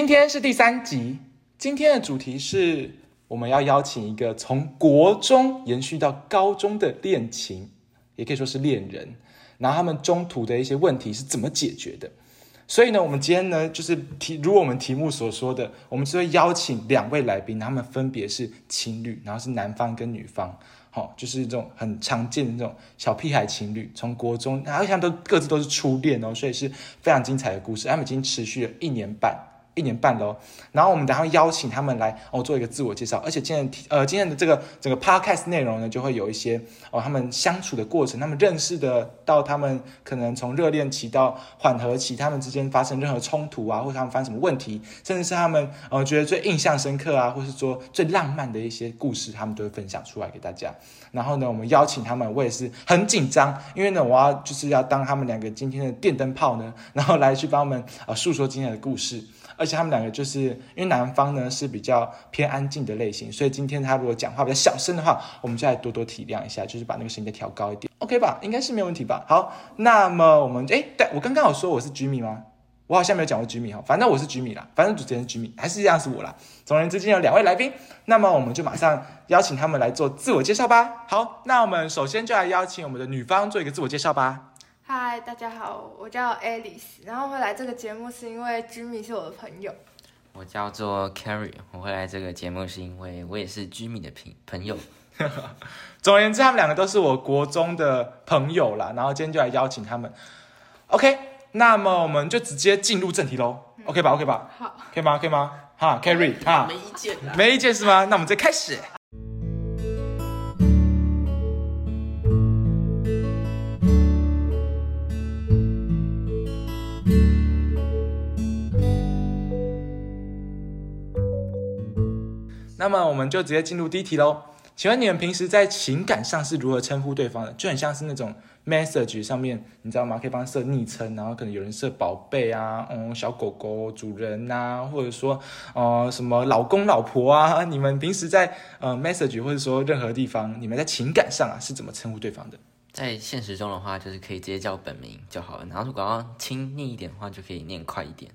今天是第三集，今天的主题是我们要邀请一个从国中延续到高中的恋情，也可以说是恋人，然后他们中途的一些问题是怎么解决的。所以呢，我们今天呢，就是题如我们题目所说的，我们就会邀请两位来宾，他们分别是情侣，然后是男方跟女方，好，就是这种很常见的这种小屁孩情侣，从国中，然后现在都各自都是初恋哦，所以是非常精彩的故事。他们已经持续了一年半。一年半喽，然后我们等下邀请他们来哦做一个自我介绍，而且今天呃今天的这个整个 podcast 内容呢，就会有一些哦他们相处的过程，他们认识的到他们可能从热恋期到缓和期，他们之间发生任何冲突啊，或他们发生什么问题，甚至是他们呃觉得最印象深刻啊，或是说最浪漫的一些故事，他们都会分享出来给大家。然后呢，我们邀请他们，我也是很紧张，因为呢我要就是要当他们两个今天的电灯泡呢，然后来去帮他们啊诉说今天的故事。而且他们两个就是因为男方呢是比较偏安静的类型，所以今天他如果讲话比较小声的话，我们就来多多体谅一下，就是把那个声音再调高一点，OK 吧？应该是没有问题吧？好，那么我们哎，对我刚刚有说我是 Jimmy 吗？我好像没有讲过 Jimmy 哈，反正我是 Jimmy 啦，反正主持人 Jimmy 还是这样是我啦。总而言之，今天有两位来宾，那么我们就马上邀请他们来做自我介绍吧。好，那我们首先就来邀请我们的女方做一个自我介绍吧。嗨，大家好，我叫 Alice，然后会来这个节目是因为 Jimmy 是我的朋友。我叫做 Carrie，我会来这个节目是因为我也是 Jimmy 的朋朋友。总而言之，他们两个都是我国中的朋友啦。然后今天就来邀请他们。OK，那么我们就直接进入正题喽。OK 吧？OK 吧？好，可以吗？可以吗？哈，Carrie，哈，没意见啦。没意见是吗？那我们再开始。那么我们就直接进入第一题喽。请问你们平时在情感上是如何称呼对方的？就很像是那种 message 上面，你知道吗？可以帮他设昵称，然后可能有人设宝贝啊，嗯，小狗狗主人呐，或者说呃什么老公老婆啊。你们平时在呃 message 或者说任何地方，你们在情感上啊是怎么称呼对方的？在现实中的话，就是可以直接叫本名就好了。然后如果要亲昵一点的话，就可以念快一点。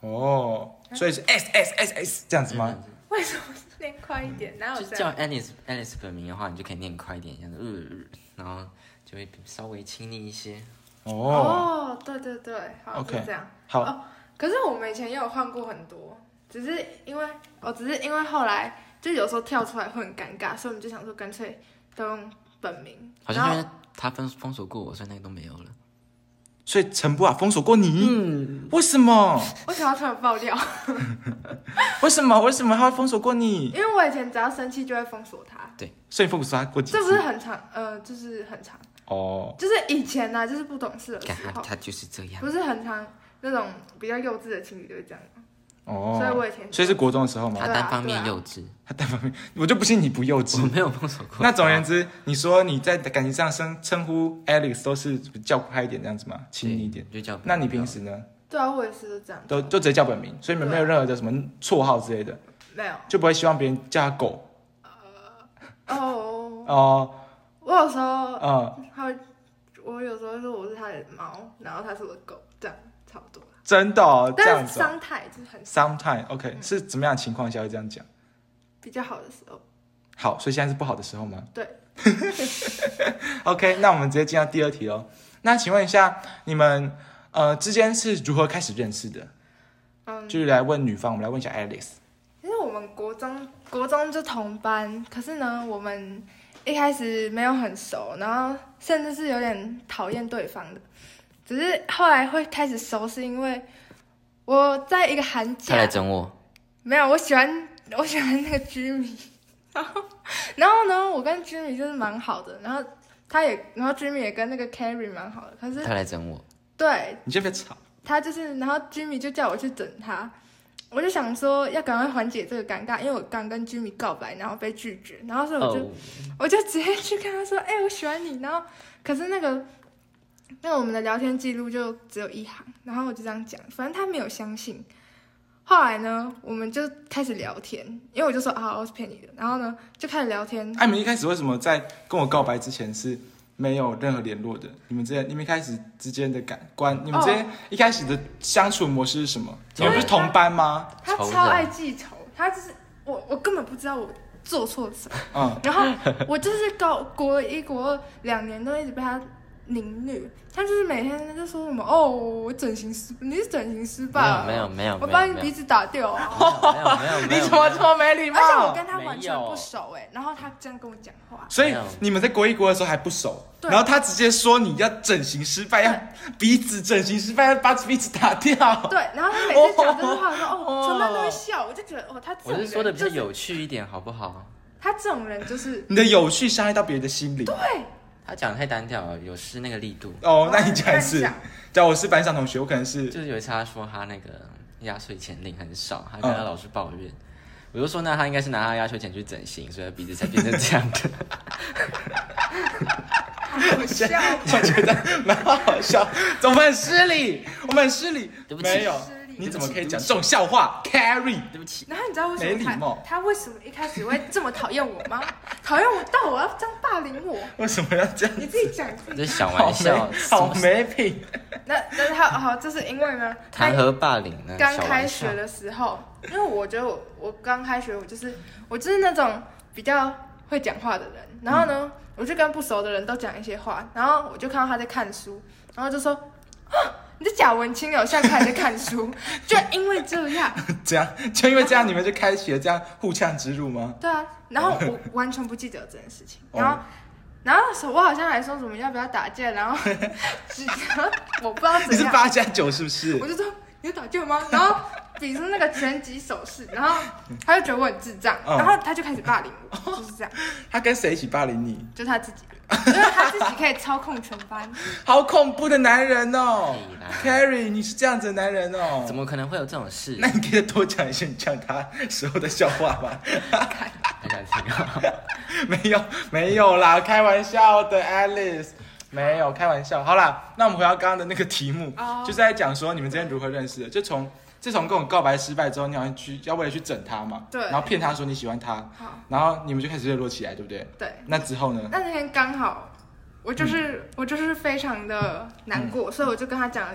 哦，所以是 s s s s 这样子吗？为什么是念快一点？哪有就叫这样？Alice Alice 本名的话，你就可以念快一点，这样子，呃，然后就会稍微亲昵一些。哦，哦，对对对，好 OK 是这样。好，哦，可是我们以前也有换过很多，只是因为我只是因为后来就有时候跳出来会很尴尬，所以我们就想说干脆都用本名。然后好像因为他封封锁过我，所以那个都没有了。所以陈博啊封锁过你？嗯，为什么？为什么要突然爆料？为什么？为什么他会封锁过你？因为我以前只要生气就会封锁他，对所以封锁他过几次？这不是很长，呃，就是很长，哦，就是以前呢、就是不懂事的看时候，他他就是这样。不是很长那种比较幼稚的情侣就会这样。哦，所以我以前所以是国中的时候吗？他单方面幼稚，他单方面，我就不信你不幼稚我。没有碰手过。那总而言之，你说你在感情上称称呼 Alex 都是叫快一点这样子吗？亲昵一点。就叫。那你平时呢？对啊，我也是这样，都就直接叫本名，所以你们没有任何的什么绰号之类的，没有就不会希望别人叫他狗哦。哦，我有时候嗯，他会，我有时候说我是他的猫，然后他是我的狗，这样差不多。真的哦，这样但是子哦。伤态就是很 Sometime OK 是怎么样的情况下会这样讲？比较好的时候，好，所以现在是不好的时候吗？对。OK，那我们直接进到第二题哦。那请问一下，你们呃之间是如何开始认识的？嗯，就是来问女方，我们来问一下 Alice。因为我们国中国中就同班，可是呢，我们一开始没有很熟，然后甚至是有点讨厌对方的。只是后来会开始熟，是因为我在一个寒假他来，整我，没有，我喜欢 我喜欢那个居民，然 后然后呢，我跟居民就是蛮好的，然后他也，然后居民也跟那个 Carrie 蛮好的，可是他来整我，对你先别吵。他就是，然后 Jimmy 就叫我去整他，我就想说要赶快缓解这个尴尬，因为我刚跟 Jimmy 告白，然后被拒绝，然后所以我就、哦，我就直接去跟他说，哎、我喜欢你。然后可是那个那我们的聊天记录就只有一行，然后我就这样讲，反正他没有相信。后来呢，我们就开始聊天，因为我就说啊，我是骗你的，然后呢就开始聊天。哎，你们一开始为什么在跟我告白之前是没有任何联络的？你们之间，你们一开始之间的感官，你们之间一开始的相处模式是什么？你们不是同班吗？他超爱记仇，他就是我，我根本不知道我做错了什么。嗯，然后我就是高国一国二两年都一直被他凌虐，他就是每天在说什么哦，我整形失，你是整形失败了，没有没有我把你鼻子打掉啊。你怎么这么没礼貌而且我？跟他完全不熟哎，然后他这样跟我讲话，所以你们在国一国二的时候还不熟，对然后他直接说你要整形失败，要鼻子整形失败，要把鼻子打掉。对，然后他每次讲这句话的时候，哦 哦，全班都会笑，我就觉得哦，他这种人我是说的比较有趣一点，好不好？他这种人就是你的有趣伤害到别人的心灵。对，他讲得太单调了，有失那个力度。哦，那你讲一次讲。假如我是班上同学，我可能是就是有一次他说他那个压岁钱领很少，他跟他嗯老师抱怨，我就说那他应该是拿他压岁钱去整形，所以他鼻子才变成这样的。好笑。我觉得蛮好笑，我们很失礼，我们很失礼。对不起没有你怎么可以讲这种笑话？Carry，对不起，然后你知道为什么他没礼貌他为什么一开始会这么讨厌我吗？讨厌我到我要这样霸凌我？为什么要这样？你自己讲。这是小玩笑没，好没品。那那他好，这是因为呢，他谈何霸凌呢？刚开学的时候，因为我觉得我我刚开学，我就是我就是那种比较会讲话的人，然后呢，我就跟不熟的人都讲一些话，然后我就看到他在看书，然后就说啊，你在假文青哦，现在看你在看书，就因为这样，这样就因为这样，你们就开启了这样互呛之路吗？对啊，然后我 完全不记得这件事情，哦然后。然后那时候我好像还说什么要不要打架，然后 只我不知道你是怎样，八加九是不是我？就说你有打架吗？然后比出那个拳击手势，然后他就觉得我很智障，嗯然后他就开始霸凌我，就是这样，他跟谁一起霸凌你？就他自己，因为他自己可以操控全班。好恐怖的男人哦！Carry，你是这样子的男人哦？怎么可能会有这种事？那你可以多讲一些你讲他时候的笑话吗？还想听啊？没有，没有啦，开玩笑的，Alice，没有开玩笑。好啦，那我们回到刚刚的那个题目哦就是在讲说你们之间如何认识的。就从自从跟我告白失败之后，你好像去要为了去整他嘛，对然后骗他说你喜欢他，好，然后你们就开始热络起来，对不对？对，那之后呢？那那天刚好我就是、我就是非常的难过，所以我就跟他讲了，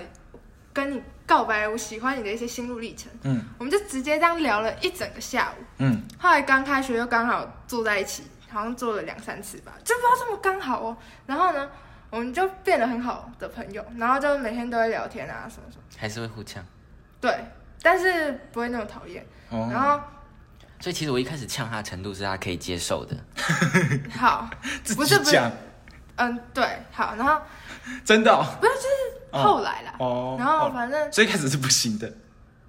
跟你告白，我喜欢你的一些心路历程，嗯我们就直接这样聊了一整个下午。嗯，后来刚开学又刚好坐在一起，好像坐了两三次吧，就不知道这么刚好哦。然后呢，我们就变得很好的朋友，然后就每天都会聊天啊，什么什么。还是会互呛？对，但是不会那么讨厌。哦，然后所以其实我一开始呛他的程度是他可以接受的。好，自不是不是。己讲，嗯，对，好，然后真的哦？不是就是哦。后来啦，哦，然后哦。反正所以一开始是不行的。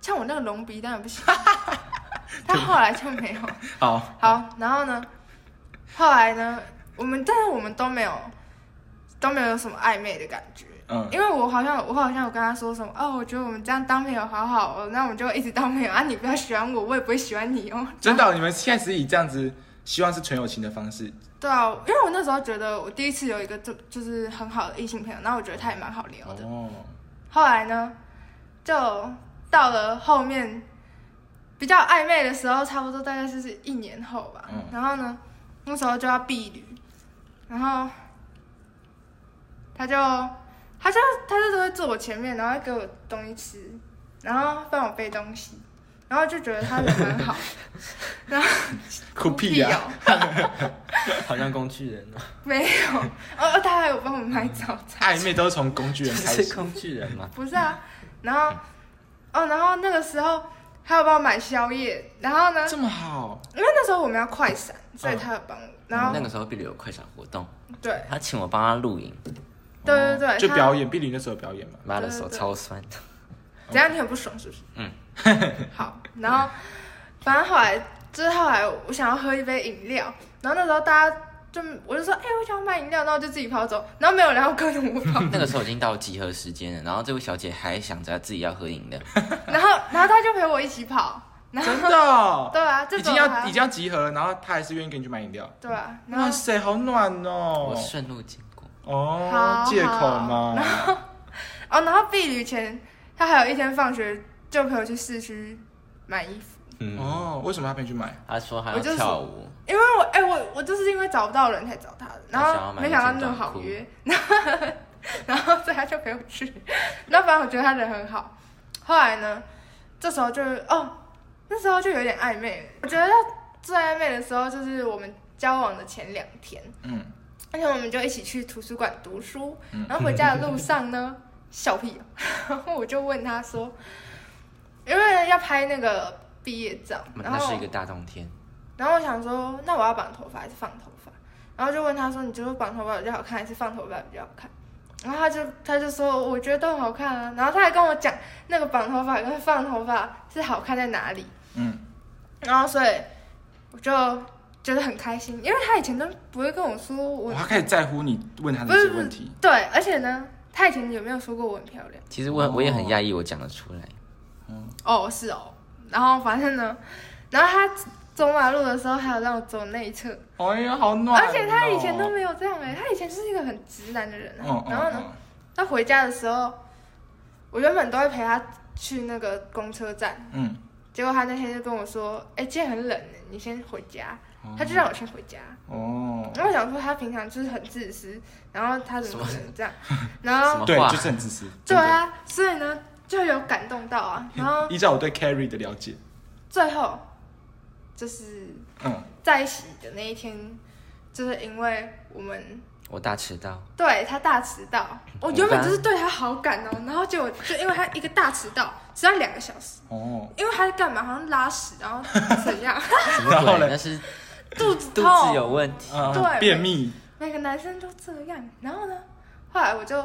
像我那个隆鼻当然不行，他后来就没有。好，好，然后呢，后来呢，我们但是我们都没有都没有什么暧昧的感觉。嗯，因为我好像我好像有跟他说什么哦，我觉得我们这样当朋友好好哦，那我们就一直当朋友啊，你不要喜欢我，我也不会喜欢你哦。真的哦，你们现在是以这样子，希望是纯友情的方式。对啊，因为我那时候觉得我第一次有一个就就是很好的异性朋友，然后我觉得他也蛮好聊的。哦，后来呢，就到了后面比较暧昧的时候，差不多大概就是一年后吧。嗯然后呢，那时候就要避旅，然后他就他就他就都会坐我前面，然后给我东西吃，然后帮我背东西，然后就觉得他人蛮好，然后酷屁呀、哦，好像工具人哦，没有，哦，他还有帮我买早餐。暧昧都是从工具人开始。工具人吗？不是啊，然后哦，然后那个时候他有帮我买宵夜，然后呢，这么好，因为那时候我们要快闪，所以他有帮我，然后那个时候碧旅有快闪活动，对。他请我帮他录影，对对对，就表演，碧玲那时候表演嘛。妈的手超酸。怎样你很不爽是不是？嗯，好，然后反正后来就是后来我想要喝一杯饮料，然后那时候大家就我就说，哎、我想要买饮料，然后就自己跑走，然后没有人要跟着我跑，那个时候已经到集合时间了，然后这位小姐还想着自己要喝饮料，然后然后她就陪我一起跑，然后真的哦，对啊，这已经要已经要集合了，然后她还是愿意跟你去买饮料。对啊，然后哇塞，好暖哦我！顺路。哦，借口嘛。哦，然后避旅前他还有一天放学就陪我去市区买衣服，嗯，哦，为什么他陪你去买？他说还要我就是跳舞，因为我哎、我我就是因为找不到人才找他的，然后没想到那么好约，然后 然后所以他就陪我去，然后反正我觉得他人很好。后来呢，这时候就哦，那时候就有点暧昧。我觉得最暧昧的时候就是我们交往的前两天，嗯，而且我们就一起去图书馆读书，嗯然后回家的路上呢，笑屁、哦，然后我就问他说，因为要拍那个毕业照，然后那是一个大冬天，然后我想说，那我要绑头发还是放头发？然后就问他说，你觉得绑头发比较好看，还是放头发比较好看？然后他就他就说，我觉得都好看啊。然后他还跟我讲，那个绑头发跟放头发是好看在哪里。嗯，然后所以我就觉得很开心，因为他以前都不会跟我说我哇他开始在乎你问他不是那些问题。对，而且呢，他以前有没有说过我很漂亮？其实我我也很讶异，我讲得出来。哦，是哦。然后反正呢，然后他走马路的时候还有让我走内侧，哎呀，好暖哦。而且他以前都没有这样哎、他以前就是一个很直男的人、啊。嗯，嗯然后呢，，他回家的时候，我原本都会陪他去那个公车站，嗯，结果他那天就跟我说：“哎、今天很冷，你先回家。”他就让我先回家。哦，然后我想说他平常就是很自私，然后他怎么可能这样？然后对就是很自私。对，啊，所以呢就有感动到啊。然后依照我对 Carrie 的了解，最后就是嗯，在一起的那一天，就是因为我们我大迟到，对他大迟到，我原本就是对他好感哦，然后结果就因为他一个大迟到，只要两个小时，哦，因为他在干嘛？好像拉屎，然后怎样？然后嘞鬼？那是肚子肚痛，子有问题。嗯对便秘，每个男生都这样。然后呢，后来我就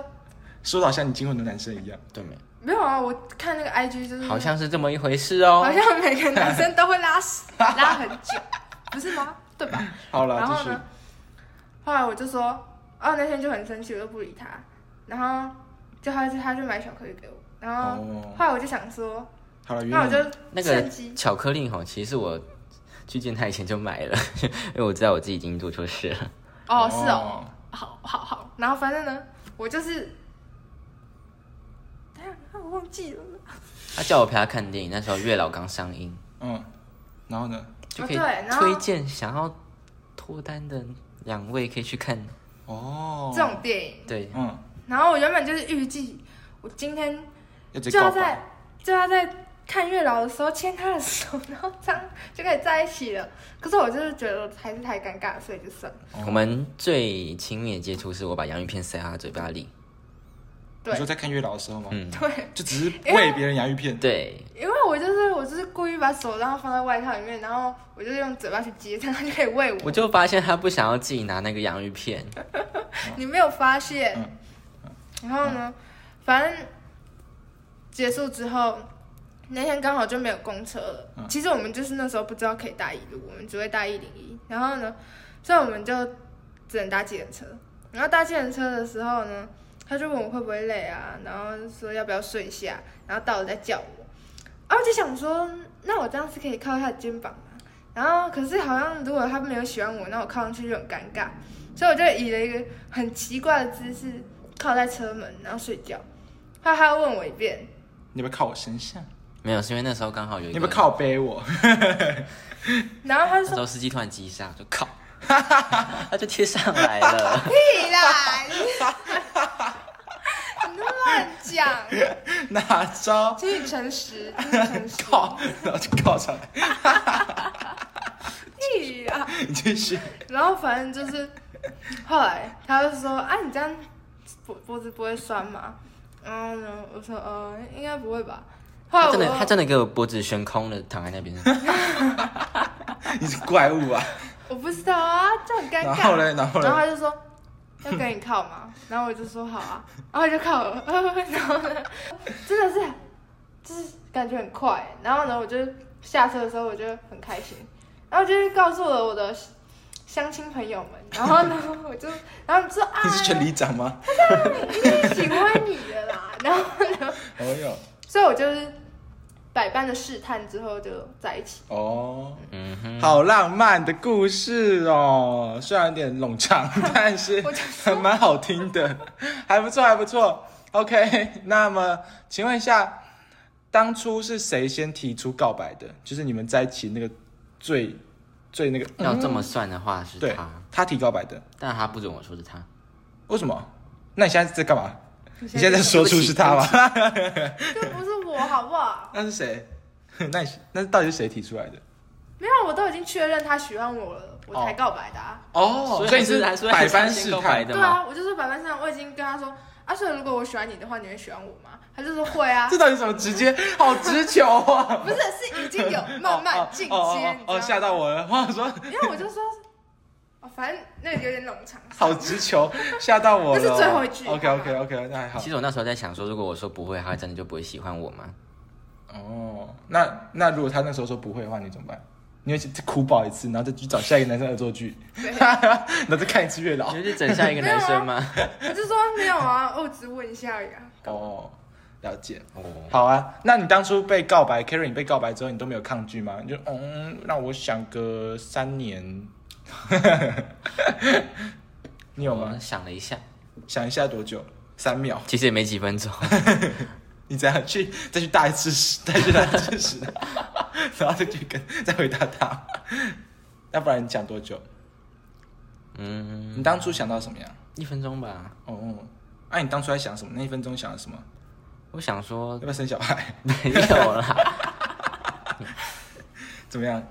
说的好像你经过很多男生一样。对没？没有啊，我看那个 IG 就是好像是这么一回事哦好。像每个男生都会拉屎，拉很久，不是吗？对吧？好了，继续。然后呢，后来我就说，哦，那天就很生气，我就不理他，然后就他就他就买巧克力给我，然后哦，后来我就想说，好了，原那我就。那个机巧克力哈，其实我去见他以前就买了，因为我知道我自己已经做错事了。哦是哦，好好好，然后反正呢，我就是，哎呀，我忘记了，他叫我陪他看电影，那时候月老刚上映，嗯，然后呢？就可以推荐想要脱单的两位可以去看。哦，这种电影，对，嗯，然后我原本就是预计我今天就要在。就要在看月老的时候牵他的手，然后这样就可以在一起了。可是我就是觉得还是太尴尬，所以就算了。哦我们最亲密的接触是我把洋芋片塞他嘴巴里。对你说在看月老的时候吗？嗯，对，就只是喂别人洋芋片。对，因为我就是我就是故意把手然后放在外套里面，然后我就用嘴巴去接，这样他就可以喂我。我就发现他不想要自己拿那个洋芋片，你没有发现？嗯然后呢，反正结束之后，那天刚好就没有公车了。嗯其实我们就是那时候不知道可以搭一路，我们只会搭一零一。然后呢，所以我们就只能搭计程车。然后搭计程车的时候呢，他就问我会不会累啊，然后说要不要睡一下，然后到了再叫我。然后我就想说，那我这样是可以靠他的肩膀吗？然后可是好像如果他没有喜欢我，那我靠上去就很尴尬，所以我就以了一个很奇怪的姿势靠在车门，然后睡觉。他还要问我一遍，你要不要靠我身上？没有，是因为那时候刚好有一个，你要不靠背我？然后他就说那时候司机突然急刹，就靠，他就贴上来了。屁啦，你你都乱讲，哪招？请你诚实，请你诚实。靠，然后就靠上来。屁啦！你继续。然后反正就是，后来他就说啊，你这样脖脖子不会酸吗？然后呢，我说呃，应该不会吧。他真的，他真的给我脖子悬空的躺在那边。你是怪物啊！我不知道啊，就很尴尬。然后嘞，然后嘞？然后，他就说要跟你靠嘛，然后我就说好啊，然后我就靠了，然后呢，真的是就是感觉很快，然后呢，我就下车的时候我就很开心，然后就是告诉了我的相亲朋友们，然后呢，我就然后就说啊，你是全里长吗？一定喜欢你的啦，然后呢，哦哟，所以我就是百般的试探之后就在一起。哦，嗯哼，好浪漫的故事哦，虽然有点冗长，但是 还蛮好听的，还不错，还不错。OK，那么请问一下，当初是谁先提出告白的？就是你们在一起那个最最那个要这么嗯算的话是对他，，他提告白的，但他不准我说是他。为什么？那你现在在干嘛？你你现在在说出是他吗？这 不是我好不好？那是谁？那你那到底是谁提出来的？没有，我都已经确认他喜欢我了，我才告白的、啊。哦所以所以你是百般试探的对啊，我就是百般试探，我已经跟他说，啊，所以如果我喜欢你的话，你会喜欢我吗？他就说会啊 这，到底怎么直接？好直球啊！不是，是已经有慢慢进阶，哦吓到我了！我想说，因为我就说，哦，反正那个有点冗长。好直球，吓到我了。这是最后一句 OK OK OK，那还好其。实我那时候在想说，如果我说不会，他真的就不会喜欢我吗？哦，那那如果他那时候说不会的话，你怎么办？你会去哭爆一次，然后再去找下一个男生恶作剧，然后再看一次月老你。会去整下一个男生吗？我就说没有啊，我只问一下而已啊。哦，了解。哦，好啊，那你当初被告白，Kerry，你被告白之后，你都没有抗拒吗？你就嗯，让我想个三年。你有吗？想了一下，想一下多久？三秒。其实也没几分钟。你再去再去大一次屎，再去大一次屎，然后再去跟再回答他。要不然你讲多久？嗯，你当初想到什么呀？一分钟吧。哦，那、你当初在想什么？那一分钟想了什么？我想说要不要生小孩？没有啦，怎么样？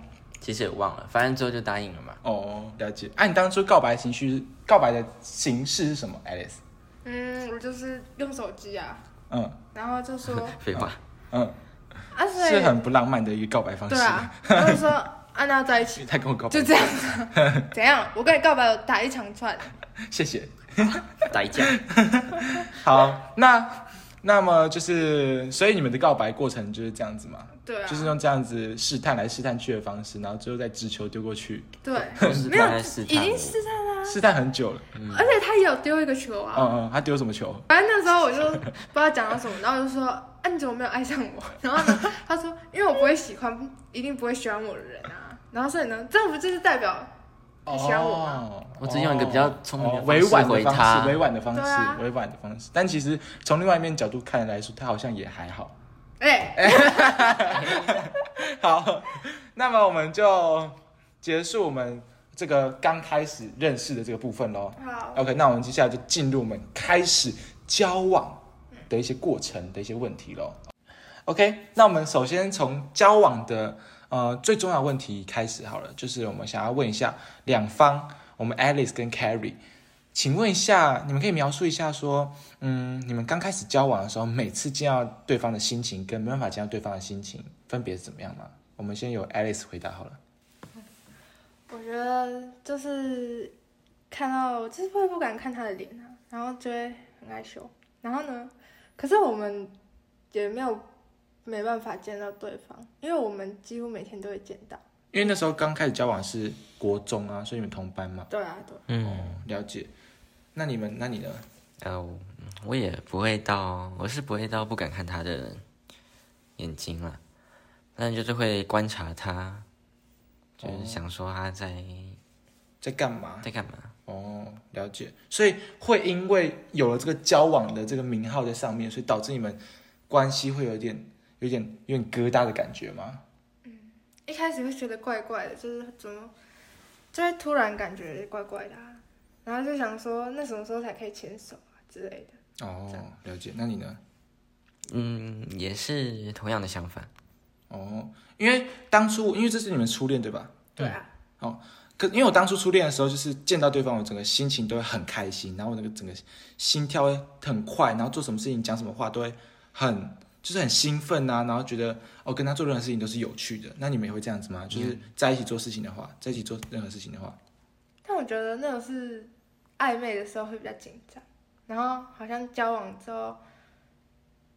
其实也忘了，反正最后就答应了嘛。哦，了解。啊，你当初告白情绪，告白的形式是什么？Alice？嗯，我就是用手机啊，嗯然后就说 废话，嗯，啊，所以是很不浪漫的一个告白方式。对啊，然后就说 啊，那要在一起，他跟我告白，就这样子。怎样？我跟你告白，我打一长串。谢谢。打一架。好，那那么就是，所以你们的告白过程就是这样子嘛？对啊，就是用这样子试探来试探去的方式，然后最后再直球丢过去，对，没有已经。试探啦，试探很久了。而且他也有丢一个球啊。嗯嗯，他丢什么球？反正那时候我就 不知道讲到什么，然后我就说：“啊，你怎么没有爱上我？” 然后呢，他说：“因为我不会喜欢，一定不会喜欢我的人啊。”然后所以呢，这样不就是代表你喜欢我吗？哦我只用一个比较聪明的哦委婉的方回他式，委婉的方式啊，委婉的方式。但其实从另外一面角度看来说，他好像也还好。哎、好，那么我们就结束我们这个刚开始认识的这个部分喽。好，OK，那我们接下来就进入我们开始交往的一些过程的一些问题喽。OK，那我们首先从交往的呃最重要的问题开始好了，就是我们想要问一下两方，我们 Alice 跟 Carrie，请问一下，你们可以描述一下说，嗯，你们刚开始交往的时候，每次见到对方的心情跟没办法见到对方的心情分别是怎么样吗？我们先由 Alice 回答好了。我觉得就是看到，就是会不敢看他的脸啊，然后就会很害羞。然后呢，可是我们也没有没办法见到对方，因为我们几乎每天都会见到。因为那时候刚开始交往是国中啊，所以你们同班嘛。对啊，对。嗯，了解。那你们，那你呢？呃，我也不会到，我是不会到不敢看他的眼睛了，但就是会观察他，就是想说他在在干嘛？在干嘛。哦，了解。所以会因为有了这个交往的这个名号在上面，所以导致你们关系会有点、有点、有点疙瘩的感觉吗？嗯一开始会觉得怪怪的，就是怎么，就会突然感觉怪怪的、啊，然后就想说，那什么时候才可以牵手啊之类的。哦，了解。那你呢？嗯，也是同样的想法。哦，因为当初因为这是你们初恋对吧？对啊，哦可因为我当初初恋的时候，就是见到对方，我整个心情都会很开心，然后我那个整个心跳会很快，然后做什么事情、讲什么话都会很就是很兴奋啊，然后觉得哦跟他做任何事情都是有趣的。那你们也会这样子吗？就是在一起做事情的话，在一起做任何事情的话，但我觉得那种是暧昧的时候会比较紧张，然后好像交往之后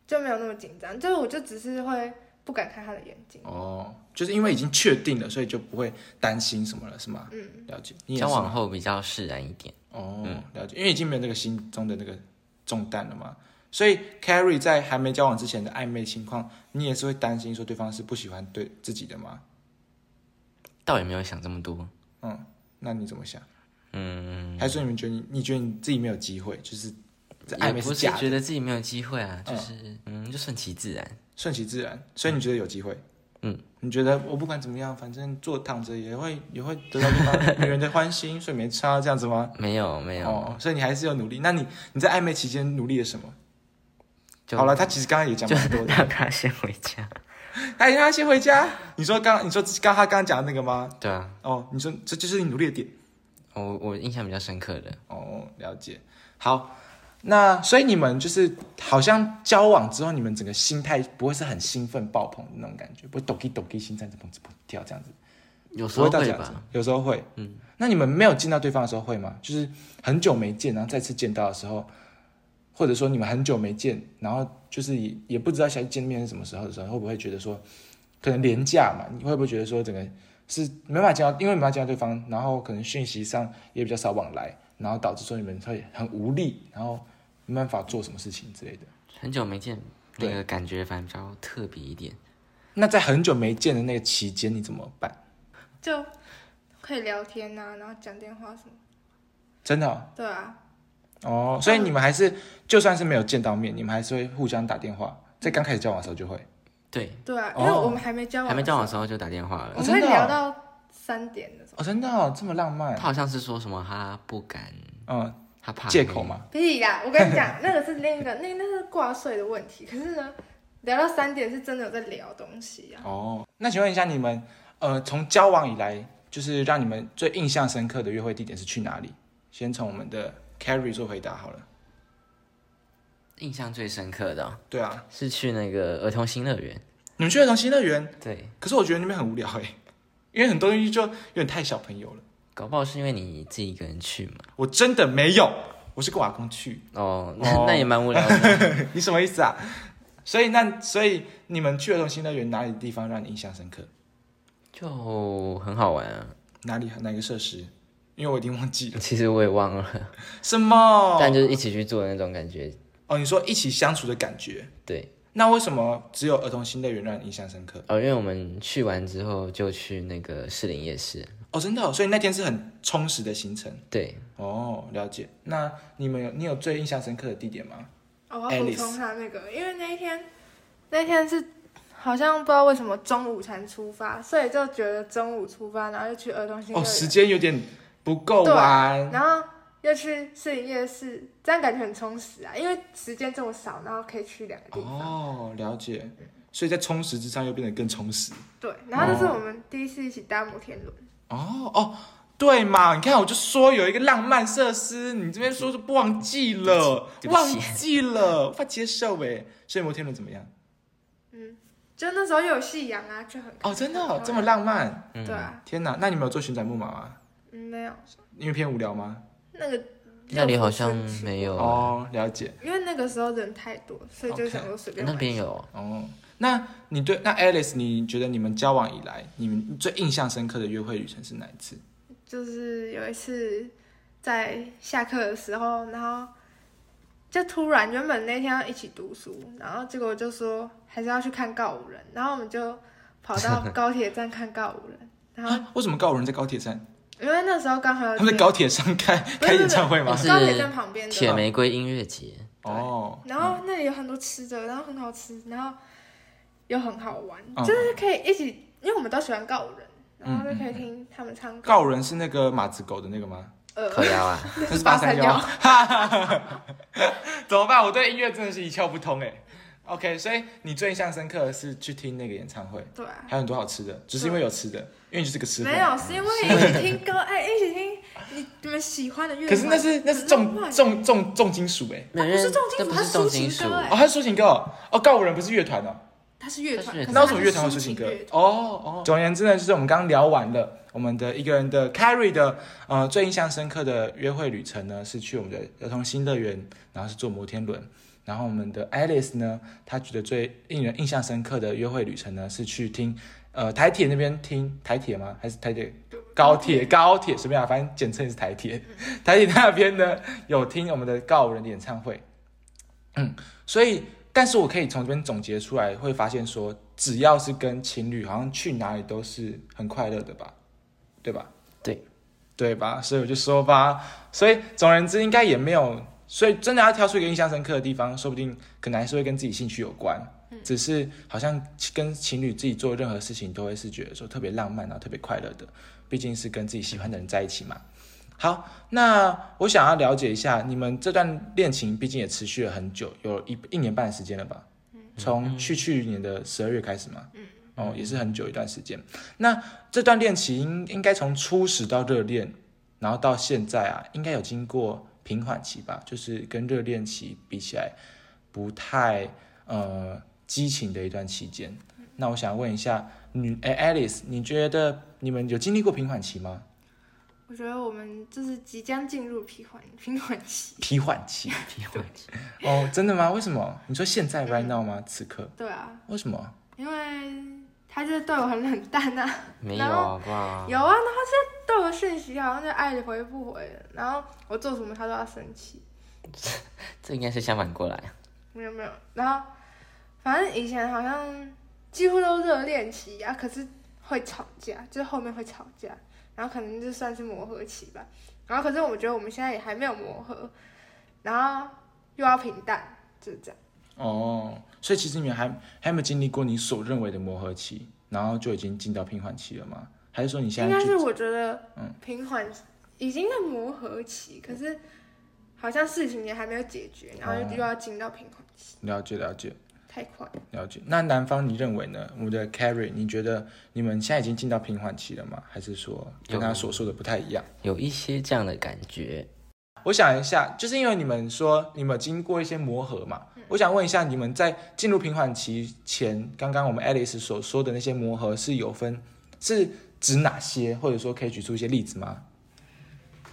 就没有那么紧张，就是我就只是会不敢看他的眼睛。哦，就是因为已经确定了，所以就不会担心什么了，是吗？嗯，了解。你也交往后比较释然一点。哦，了解，因为已经没有那个心中的那个重担了嘛。所以 Carrie 在还没交往之前的暧昧情况，你也是会担心说对方是不喜欢对自己的吗？倒也没有想这么多。嗯，那你怎么想？嗯，还是你们觉得你你觉得你自己没有机会，就是这暧昧假的，觉得自己没有机会啊，就是嗯，就顺其自然。顺其自然，所以你觉得有机会？嗯，你觉得我不管怎么样，反正坐躺着也会也会得到女人的欢心，所以没差这样子吗？没有没有，哦，所以你还是要努力。那你你在暧昧期间努力了什么？好了，他其实刚刚也讲蛮多的。让他先回家。哎，让他先回家。你说刚你说刚他刚刚讲的那个吗？对啊，哦，你说这就是你努力的点。我我印象比较深刻的，哦，了解。好，那所以你们就是好像交往之后，你们整个心态不会是很兴奋爆棚的那种感觉，不会抖 i 抖 i 心脏砰砰跳这样子，有时候会吧。。有时候会。嗯，那你们没有见到对方的时候会吗？就是很久没见，然后再次见到的时候，或者说你们很久没见，然后就是也也不知道下次见面是什么时候的时候，会不会觉得说，可能廉价嘛？你会不会觉得说整个是没办法见到，因为没办法见到对方，然后可能讯息上也比较少往来，然后导致说你们会很无力，然后没办法做什么事情之类的。很久没见，那个感觉反正比较特别一点。那在很久没见的那个期间，你怎么办？就可以聊天呐、然后讲电话什么。真的哦对啊，哦，所以你们还是就算是没有见到面，你们还是会互相打电话，在刚开始交往的时候就会。对，对啊，哦因为我们还没交往，还没交往的时，候就打电话了我。们会哦真的哦聊到三点的时候。哦，真的哦，这么浪漫他。好像是说什么他不敢，嗯，他怕借口嘛。屁呀！我跟你讲，那个是另一个，那那是挂睡的问题。可是呢，聊到三点是真的有在聊东西啊。哦，那请问一下你们，呃，从交往以来，就是让你们最印象深刻的约会地点是去哪里？先从我们的 Carrie 做回答好了。印象最深刻的哦、对啊，是去那个儿童新乐园。你们去儿童新乐园，对，可是我觉得那边很无聊哎，因为很多东西就有点太小朋友了。搞不好是因为你自己一个人去嘛。我真的没有，我是跟我阿公去。哦，那、哦那也蛮无聊的。你什么意思啊？所以那所以你们去儿童新乐园哪里地方让你印象深刻？就很好玩啊。哪里哪个设施？因为我已经忘记了其实我也忘了，什么。但就是一起去做的那种感觉。哦，你说一起相处的感觉。对，那为什么只有儿童新乐园让你印象深刻？哦，因为我们去完之后就去那个士林夜市。哦，真的、哦，所以那天是很充实的行程。对，哦，了解。那你们有你有最印象深刻的地点吗？哦我要补充他那个，因为那一天那天是好像不知道为什么中午才出发，所以就觉得中午出发，然后就去儿童新乐哦，园，时间有点不够玩。然后又去士林夜市，这样感觉很充实啊，因为时间这么少，然后可以去两个地方。哦，了解。所以在充实之上又变得更充实。对，然后这是我们第一次一起搭摩天轮。哦哦，对嘛？你看，我就说有一个浪漫设施，你这边说是不忘记了，忘记了，无法接受哎。所以摩天轮怎么样？嗯，就那时候又有夕阳啊，就很哦，真的、哦很，这么浪漫？嗯对啊，天哪！那你们有坐旋转木马吗？嗯，没有因为偏无聊吗？那个那里好像没有。哦，了解。因为那个时候人太多，所以就想说随便玩那边有，哦，那你对那 Alice，你觉得你们交往以来，你们最印象深刻的约会旅程是哪一次？就是有一次在下课的时候，然后就突然原本那天要一起读书，然后结果就说还是要去看告五人，然后我们就跑到 高铁站看告五人，然后啊，为什么告五人在高铁站？因为那时候刚好他们在高铁上开开演唱会吗？是高铁站旁边铁，玫瑰音乐节。哦，然后那里有很多吃的，然后很好吃，然后又很好玩，嗯就是可以一起，因为我们都喜欢告人，然后就嗯可以听他们唱歌。告人是那个马子狗的那个吗？呃，可以啊，那是八八三幺三幺。怎么办？我对音乐真的是一窍不通哎。OK，所以你最印象深刻的是去听那个演唱会，对啊，还有很多好吃的，只是因为有吃的，因为你就是个吃货。没有，是因为一起听歌，哎，一起听你你们喜欢的乐团。可是那是那是重重重重金属哎。它不是重金属那不是重金属它是抒情歌，哎哦，他是抒情歌哦。哦，告五人不是乐团哦。它是乐团，那为什么乐团会抒情歌哦哦，总而言之呢，就是我们刚刚聊完了我们的一个人的 Carrie 的呃最印象深刻的约会旅程呢，是去我们的儿童新乐园，然后是坐摩天轮。然后我们的 Alice 呢，她觉得最令人印象深刻的约会旅程呢，是去听呃台铁那边听台铁吗？还是台铁高铁？高铁随便啊，反正简称是台铁。台铁那边呢有听我们的告五人的演唱会，嗯，所以但是我可以从这边总结出来，会发现说，只要是跟情侣，好像去哪里都是很快乐的吧，对吧？对，对吧？所以我就说吧，所以总而言之，应该也没有，所以真的要挑出一个印象深刻的地方，说不定可能还是会跟自己兴趣有关。只是好像跟情侣自己做任何事情，都会是觉得说特别浪漫啊，特别快乐的，毕竟是跟自己喜欢的人在一起嘛。好，那我想要了解一下，你们这段恋情毕竟也持续了很久，有一一年半的时间了吧？从去去年的十二月开始嘛，哦，也是很久一段时间。那这段恋情应应该从初始到热恋，然后到现在啊，应该有经过平缓期吧？就是跟热恋期比起来，不太呃激情的一段期间。那我想问一下，你哎 Alice，你觉得你们有经历过平缓期吗？我觉得我们就是即将进入平缓平缓期。平缓期平缓期哦，真的吗？为什么？你说现在 right now 吗？此刻？对啊，为什么？因为他就是对我很冷淡啊。没有？有啊，然后现在对我讯息好像就爱回不回了，然后我做什么他都要生气。这应该是相反过来。没有没有，然后反正以前好像几乎都热恋期啊，可是会吵架，就是后面会吵架，然后可能就算是磨合期吧。然后可是我觉得我们现在也还没有磨合，然后又要平淡，就是这样。哦，所以其实你们还还没有经历过你所认为的磨合期，然后就已经进到平缓期了吗？还是说你现在应该是我觉得嗯平缓已经在磨合期，可是好像事情也还没有解决，然后哦又要进到平缓期，了解了解太快。了解？那男方你认为呢？我们的 Carrie，你觉得你们现在已经进到平缓期了吗？还是说跟他所说的不太一样？有一些这样的感觉，我想一下，就是因为你们说你们经过一些磨合嘛，我想问一下，你们在进入平缓期前，刚刚我们 Alice 所说的那些磨合是有分，是指哪些，或者说可以举出一些例子吗？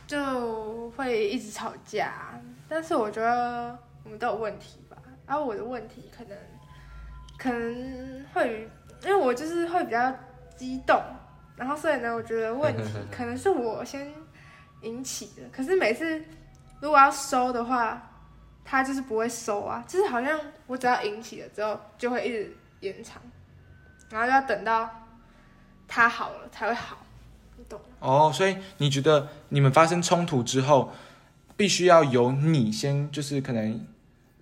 就会一直吵架，但是我觉得我们都有问题吧。然、后我的问题可能可能会，因为我就是会比较激动，然后所以呢，我觉得问题可能是我先引起的。可是每次如果要收的话，他就是不会收啊，就是好像我只要引起了之后，就会一直延长，然后就要等到他好了才会好，你懂吗？哦，所以你觉得你们发生冲突之后，必须要由你先，就是可能，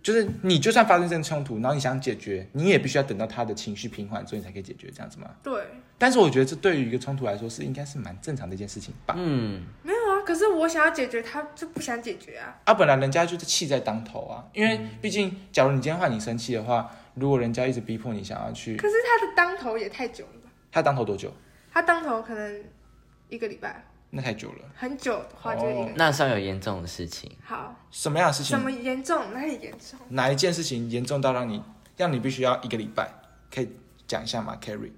就是你就算发生这种冲突，然后你想解决，你也必须要等到他的情绪平缓之后，你才可以解决，这样子吗？对。但是我觉得这对于一个冲突来说是应该是蛮正常的一件事情吧。嗯，没有啊，可是我想要解决，他就不想解决啊。啊，本来人家就是气在当头啊，因为毕竟，假如你今天换你生气的话，如果人家一直逼迫你想要去，可是他的当头也太久了吧？他当头多久？他当头可能一个礼拜，那太久了。很久的话就一个礼拜。那算有严重的事情，好，什么样的事情？什么严重？哪里严重？哪一件事情严重到让你让你必须要一个礼拜？可以讲一下吗，Carrie？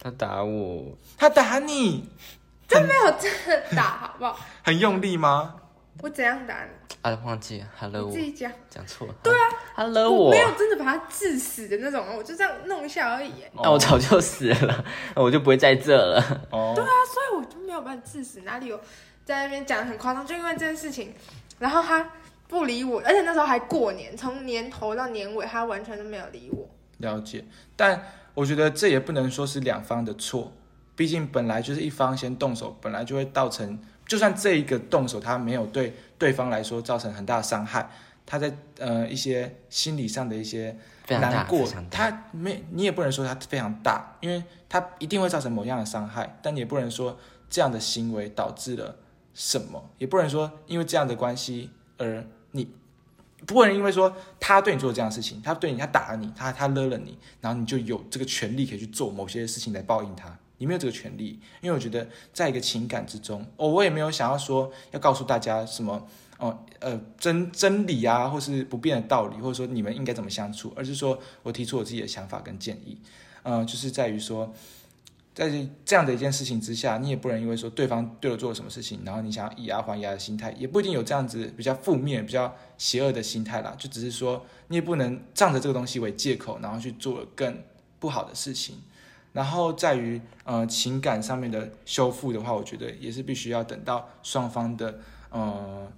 他打我，他打你他没有真的打，好不好？很用力吗？我怎样打你？啊，忘记了，Hello 我自己讲。讲错了，对啊，Hello 我我没，有真的把他致死的那种，我就这样弄一下而已。耶那我早就死了，那 我就不会在这了。哦，对啊，所以我就没有办法致死，哪里有在那边讲得很夸张？就因为这件事情，然后他不理我，而且那时候还过年，从年头到年尾，他完全都没有理我。了解。但我觉得这也不能说是两方的错，毕竟本来就是一方先动手，本来就会造成，就算这一个动手他没有对对方来说造成很大的伤害，他在呃一些心理上的一些难过他没你也不能说他非常大，因为他一定会造成某样的伤害，但你也不能说这样的行为导致了什么，也不能说因为这样的关系而你不能因为说他对你做这样的事情，他对你他打了你，他他勒了你，然后你就有这个权利可以去做某些事情来报应他。你没有这个权利，因为我觉得在一个情感之中，哦，我也没有想要说要告诉大家什么哦呃真真理啊，或是不变的道理，或者说你们应该怎么相处，而是说我提出我自己的想法跟建议，呃，就是在于说，在这样的一件事情之下，你也不能因为说对方对我做了什么事情，然后你想要以牙还牙的心态，也不一定有这样子比较负面、比较邪恶的心态啦。就只是说，你也不能仗着这个东西为借口，然后去做更不好的事情。然后在于呃情感上面的修复的话，我觉得也是必须要等到双方的呃。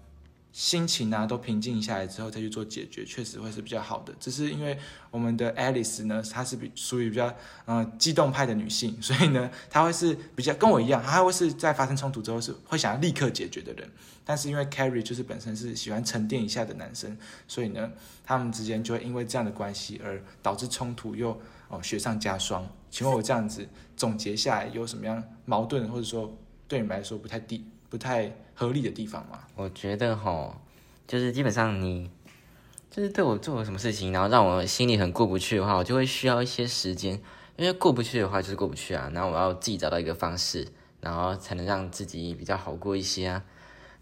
心情啊都平静下来之后再去做解决，确实会是比较好的。只是因为我们的 Alice 呢，她是比属于比较呃激动派的女性，所以呢，她会是比较跟我一样，她会是在发生冲突之后是会想要立刻解决的人。但是因为 Carrie 就是本身是喜欢沉淀一下的男生，所以呢，他们之间就会因为这样的关系而导致冲突又哦雪上加霜。请问我这样子总结下来有什么样矛盾，或者说对你们来说不太地不太？合理的地方吗？我觉得哈，就是基本上你就是对我做了什么事情，然后让我心里很过不去的话，我就会需要一些时间，因为过不去的话就是过不去啊。然后我要自己找到一个方式，然后才能让自己比较好过一些啊。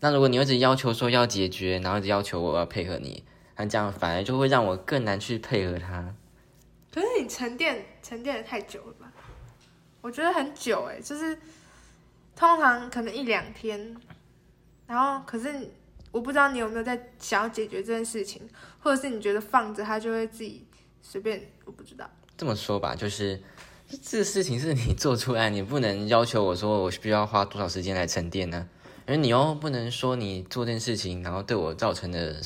那如果你一直要求说要解决，然后一直要求我要配合你，那这样反而就会让我更难去配合他。可是你沉淀沉淀的太久了吧？我觉得很久哎，就是通常可能一两天。然后，可是我不知道你有没有在想要解决这件事情，或者是你觉得放着他就会自己随便，我不知道。这么说吧，就是这事情是你做出来，你不能要求我说我需要花多少时间来沉淀呢？而你又不能说你做这件事情，然后对我造成的，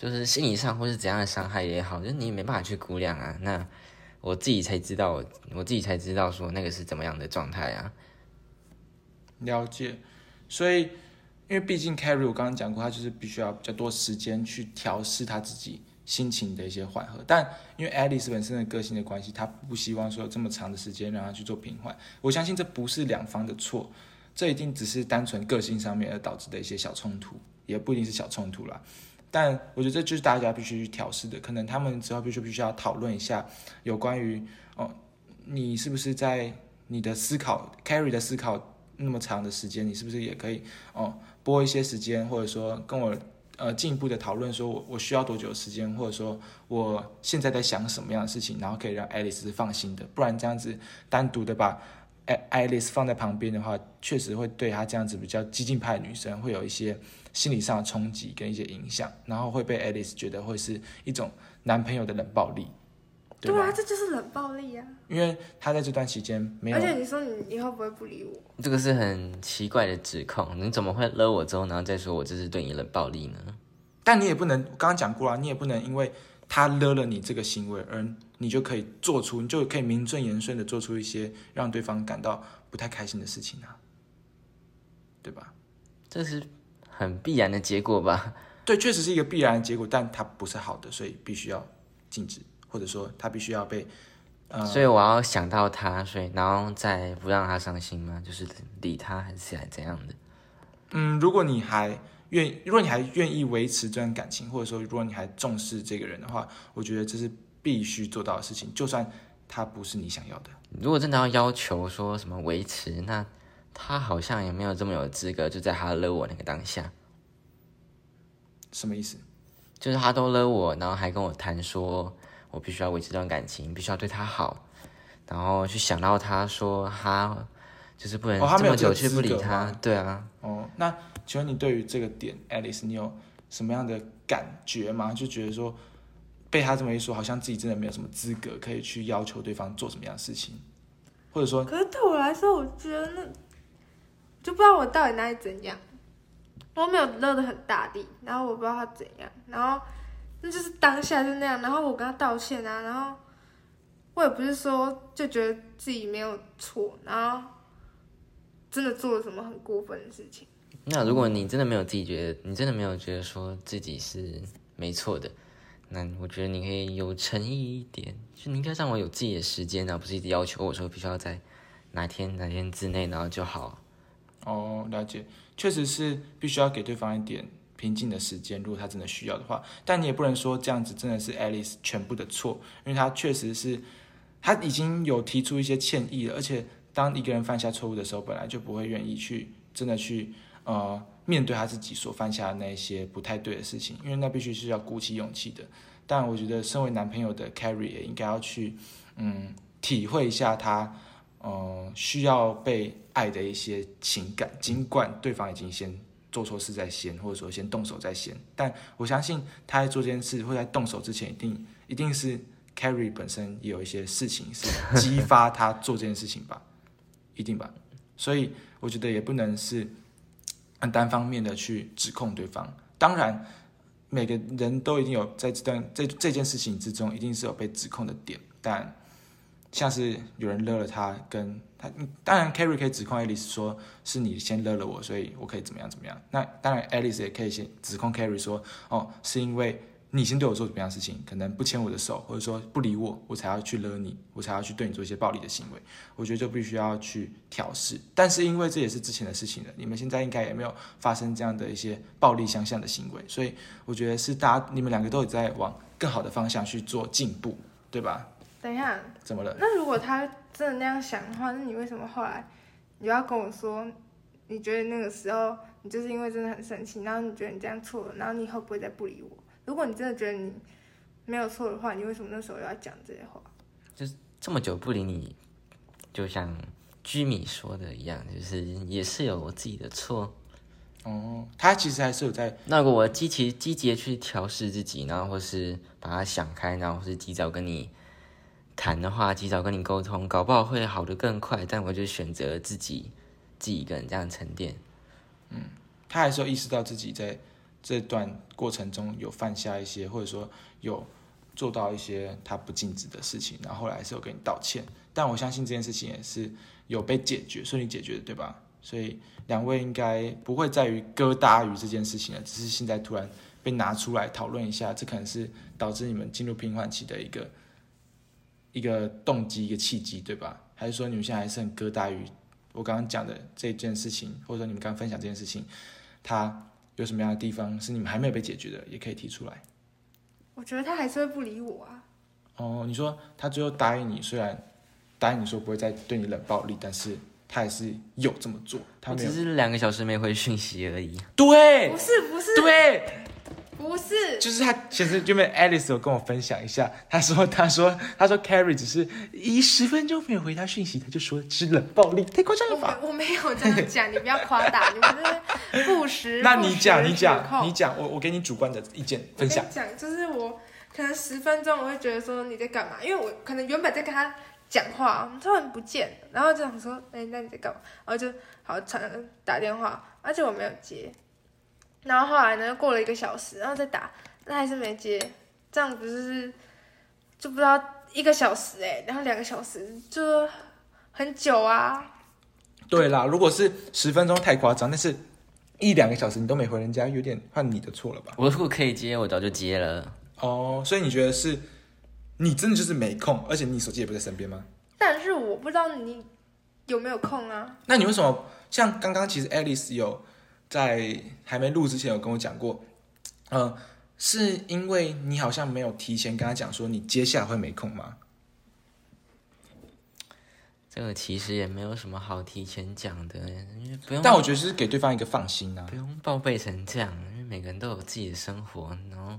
就是心理上或是怎样的伤害也好，就是你没办法去估量啊。那我自己才知道，我自己才知道说那个是怎么样的状态啊。了解，所以。因为毕竟 Carrie 我刚刚讲过，他就是必须要比较多时间去调试他自己心情的一些缓和。但因为 Alice 本身的个性的关系，他不希望说有这么长的时间让他去做平缓。我相信这不是两方的错，这一定只是单纯个性上面而导致的一些小冲突，也不一定是小冲突啦。但我觉得这就是大家必须去调试的。可能他们之后必须必须要讨论一下有关于哦，你是不是在你的思考 carry 的思考那么长的时间，你是不是也可以哦？拨一些时间，或者说跟我呃进一步的讨论，说我我需要多久时间，或者说我现在在想什么样的事情，然后可以让爱丽丝放心的。不然这样子单独的把爱爱丽丝放在旁边的话，确实会对她这样子比较激进派的女生会有一些心理上的冲击跟一些影响，然后会被爱丽丝觉得会是一种男朋友的冷暴力。对啊，这就是冷暴力啊！因为他在这段期间没有，而且你说你以后不会不理我，这个是很奇怪的指控。你怎么会勒我之后，然后再说我这是对你冷暴力呢？但你也不能，刚刚讲过了，你也不能因为他勒了你这个行为，而你就可以做出，你就可以名正言顺的做出一些让对方感到不太开心的事情啊，对吧？这是很必然的结果吧？对，确实是一个必然的结果，但它不是好的，所以必须要禁止。或者说他必须要被，呃，所以我要想到他，所以然后再不让他伤心吗？就是理他还是还怎样的？嗯，如果你还愿，如果你还愿意维持这段感情，或者说如果你还重视这个人的话，我觉得这是必须做到的事情，就算他不是你想要的。如果真的要要求说什么维持，那他好像也没有这么有资格，就在他勒我那个当下。什么意思？就是他都勒我，然后还跟我谈说。我必须要维持这段感情，必须要对他好，然后去想到他说他就是不能这么久去不理他，对啊。哦，那请问你对于这个点，Alice，你有什么样的感觉吗？就觉得说被他这么一说，好像自己真的没有什么资格可以去要求对方做什么样的事情，或者说，可是对我来说，我觉得那就不知道我到底哪里怎样，我没有勒的很大力，然后我不知道他怎样，然后。那就是当下就那样，然后我跟他道歉啊，然后我也不是说就觉得自己没有错，然后真的做了什么很过分的事情。那如果你真的没有自己觉得，你真的没有觉得说自己是没错的，那我觉得你可以有诚意一点，就你应该让我有自己的时间，而不是一直要求我说必须要在哪天哪天之内，然后就好。哦，了解，确实是必须要给对方一点。平静的时间，如果他真的需要的话，但你也不能说这样子真的是 Alice 全部的错，因为他确实是他已经有提出一些歉意了，而且当一个人犯下错误的时候，本来就不会愿意去真的去呃面对他自己所犯下的那些不太对的事情，因为那必须是要鼓起勇气的。但我觉得身为男朋友的 Carrie 也应该要去嗯体会一下他呃需要被爱的一些情感，尽管对方已经先做错事在先，或者说先动手在先，但我相信他在做这件事或在动手之前，一定一定是 Carrie 本身也有一些事情是激发他做这件事情吧，一定吧。所以我觉得也不能是很单方面的去指控对方。当然，每个人都一定有在这段这这件事情之中，一定是有被指控的点。但像是有人勒了他，跟他，当然 Carrie 可以指控 Alice 说是你先勒了我，所以我可以怎么样怎么样。那当然 Alice 也可以先指控 Carrie 说，哦，是因为你先对我做怎么样的事情，可能不牵我的手，或者说不理我，我才要去勒你，我才要去对你做一些暴力的行为。我觉得就必须要去调试。但是因为这也是之前的事情了，你们现在应该也没有发生这样的一些暴力相向的行为，所以我觉得是大家你们两个都有在往更好的方向去做进步，对吧？等一下，怎么了？那如果他真的那样想的话，那你为什么后来你要跟我说，你觉得那个时候你就是因为真的很生气，然后你觉得你这样错了，然后你以后不会再不理我？如果你真的觉得你没有错的话，你为什么那时候要讲这些话？就是这么久不理你，就像居米说的一样，就是也是有我自己的错。哦，他其实还是有在那如果我积极积极的去调试自己，然后或是把它想开，然后或是及早跟你谈的话，及早跟你沟通，搞不好会好的更快。但我就选择自己自己一个人这样沉淀。嗯他还是有意识到自己在这段过程中有犯下一些，或者说有做到一些他不禁止的事情，然后后来还是有跟你道歉。但我相信这件事情也是有被解决，顺利解决的，对吧？所以两位应该不会在于疙瘩于这件事情了，只是现在突然被拿出来讨论一下，这可能是导致你们进入平缓期的一个一个动机、一个契机，对吧？还是说你们现在还是很疙瘩于我刚刚讲的这件事情，或者说你们刚刚分享这件事情，它有什么样的地方是你们还没有被解决的，也可以提出来。我觉得他还是会不理我啊。哦，你说他最后答应你，虽然答应你说不会再对你冷暴力，但是他还是有这么做，他只。是两个小时没回讯息而已。对不是不是对，不是，就是他其实就被 Alice 有跟我分享一下，他说他说 他说 Carrie 只是一十分钟没有回他讯息，他就说是冷暴力，太夸张了我吧？没我没有这样讲，你不要夸大，你们这是不实。那你讲，你讲，你讲，我我给你主观的意见分享讲，就是我可能十分钟我会觉得说你在干嘛，因为我可能原本在跟他讲话，突然不见了，然后就想说，哎、那你在干嘛？然后就好传打电话，而且我没有接，然后后来呢，过了一个小时，然后再打，那还是没接，这样不是就不知道一个小时哎、然后两个小时就很久啊。对啦，如果是十分钟太夸张，但是一两个小时你都没回人家，有点换你的错了吧？我如果可以接，我早就接了。哦，所以你觉得是你真的就是没空，而且你手机也不在身边吗？但是我不知道你有没有空啊？那你为什么像刚刚其实 Alice 有在还没录之前有跟我讲过，呃，是因为你好像没有提前跟他讲说你接下来会没空吗？这个其实也没有什么好提前讲的，因为不用。但我觉得是给对方一个放心啊不。用报备成这样，因为每个人都有自己的生活，然后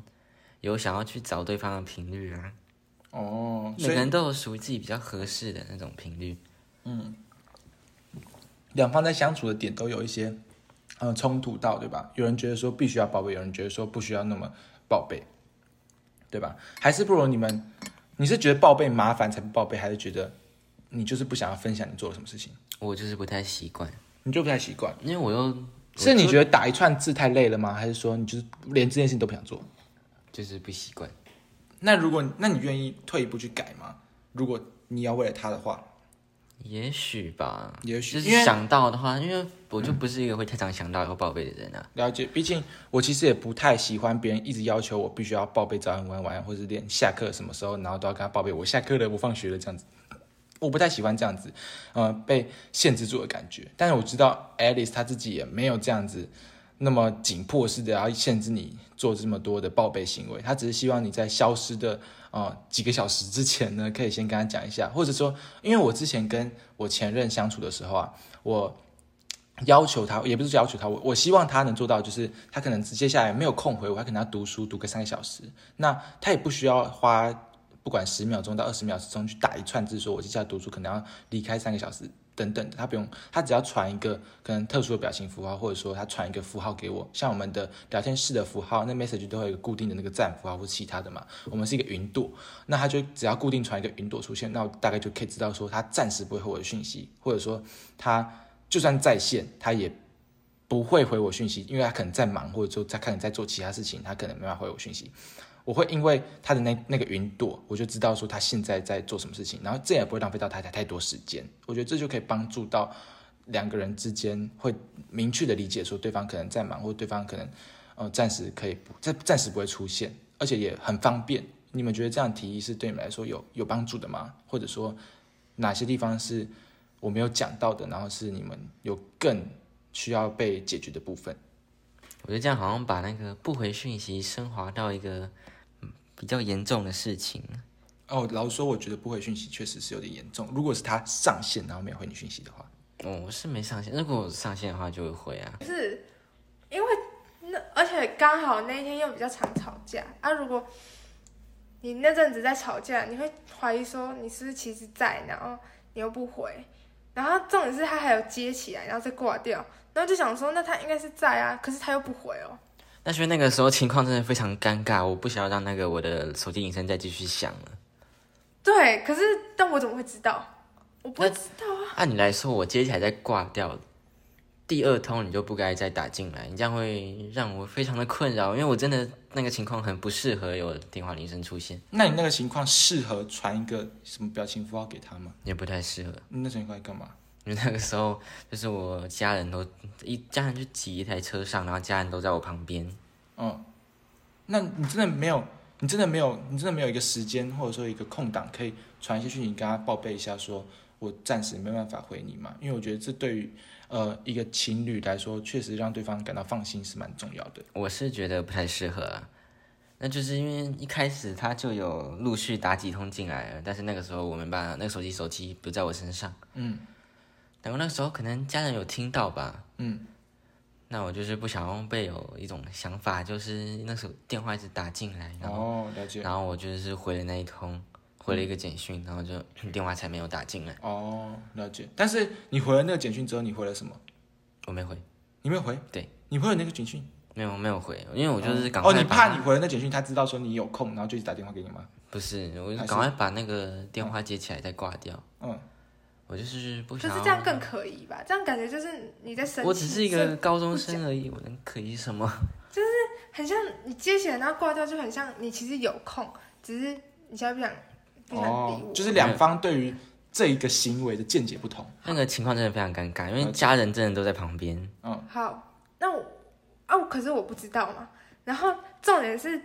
有想要去找对方的频率啊。哦，每个人都有属于自己比较合适的那种频率。嗯两方在相处的点都有一些呃冲突到，对吧？有人觉得说必须要报备，有人觉得说不需要那么报备，对吧？还是不如你们，你是觉得报备麻烦才不报备，还是觉得你就是不想要分享你做了什么事情？我就是不太习惯，你就不太习惯？因为我又是你觉得打一串字太累了吗？还是说你就是连这件事情都不想做？就是不习惯。那如果那你愿意退一步去改吗？如果你要为了他的话，也许吧，也许就是想到的话，因为我就不是一个会太常想到要报备的人啊。了解，毕竟我其实也不太喜欢别人一直要求我必须要报备早安、晚安、晚安，或者连下课什么时候，然后都要跟他报备我下课了，我放学了这样子。我不太喜欢这样子，呃，被限制住的感觉。但是我知道 Alice 她自己也没有这样子那么紧迫式的要限制你做这么多的报备行为，她只是希望你在消失的呃几个小时之前呢，可以先跟他讲一下，或者说，因为我之前跟我前任相处的时候啊，我要求他，也不是要求他，我我希望他能做到，就是他可能接下来没有空回我，他可能要读书读个三个小时，那他也不需要花不管十秒钟到二十秒钟去打一串字，说我接下来读书可能要离开三个小时等等的，他不用，他只要传一个可能特殊的表情符号，或者说他传一个符号给我，像我们的聊天室的符号，那 message 都会有固定的那个赞符号或其他的嘛，我们是一个云朵，那他就只要固定传一个云朵出现，那我大概就可以知道说他暂时不会回我的讯息，或者说他就算在线，他也。不会回我讯息，因为他可能在忙，或者说他可能在做其他事情，他可能没办法回我讯息。我会因为他的那那个云朵，我就知道说他现在在做什么事情，然后这也不会浪费到太太太多时间。我觉得这就可以帮助到两个人之间会明确的理解说对方可能在忙，或对方可能呃暂时可以不暂暂时不会出现，而且也很方便。你们觉得这样提议是对你们来说有有帮助的吗？或者说哪些地方是我没有讲到的，然后是你们有更需要被解决的部分？我觉得这样好像把那个不回讯息升华到一个比较严重的事情。哦，老实说，我觉得不回讯息确实是有点严重。如果是他上线然后没有回你讯息的话，哦，我是没上线，如果我上线的话就会回啊。是因为那而且刚好那一天又比较常吵架啊。如果你那阵子在吵架，你会怀疑说你是不是其实在，然后你又不回，然后重点是他还有接起来，然后再挂掉，然后就想说那他应该是在啊，可是他又不回哦。但是那个时候情况真的非常尴尬，我不想要让那个我的手机铃声再继续响了。对，可是但我怎么会知道？我不知道啊。按理来说，我接起来再挂掉，第二通你就不该再打进来，你这样会让我非常的困扰，因为我真的那个情况很不适合有电话铃声出现，那你那个情况适合传一个什么表情符号给他吗？也不太适合。你那情况干嘛？因为那个时候就是我家人都一家人就挤一台车上，然后家人都在我旁边。嗯，那你真的没有，你真的没有，你真的没有一个时间或者说一个空档可以传一些讯息跟他报备一下，说我暂时没办法回你嘛？因为我觉得这对于呃一个情侣来说，确实让对方感到放心是蛮重要的。我是觉得不太适合啊，那就是因为一开始他就有陆续打几通进来了，但是那个时候我没办法，那个手机手机不在我身上，嗯然后那时候可能家人有听到吧，嗯，那我就是不想要被有一种想法，就是那时候电话一直打进来，然后、哦，了解。然后我就是回了那一通，回了一个简讯，然后就电话才没有打进来，哦，了解。但是你回了那个简讯之后，你回了什么？我没回，你没有回？对，你回了那个简讯？没有没有回，因为我就是赶哦，快哦你怕你回了那简讯，他知道说你有空，然后就一直打电话给你吗？不是，我就赶快把那个电话接起来再挂掉，嗯，我就是不可想就。是这样更可疑吧？这样感觉就是你在生气。我只是一个高中生而已，我能可疑什么？就是很像你接起来然后挂掉，就很像你其实有空，只是你现在不想不想理我。，哦就是两方对于这一个行为的见解不同。那个情况真的非常尴尬，因为家人真的都在旁边。嗯，好，那我啊，我可是我不知道嘛。然后重点是，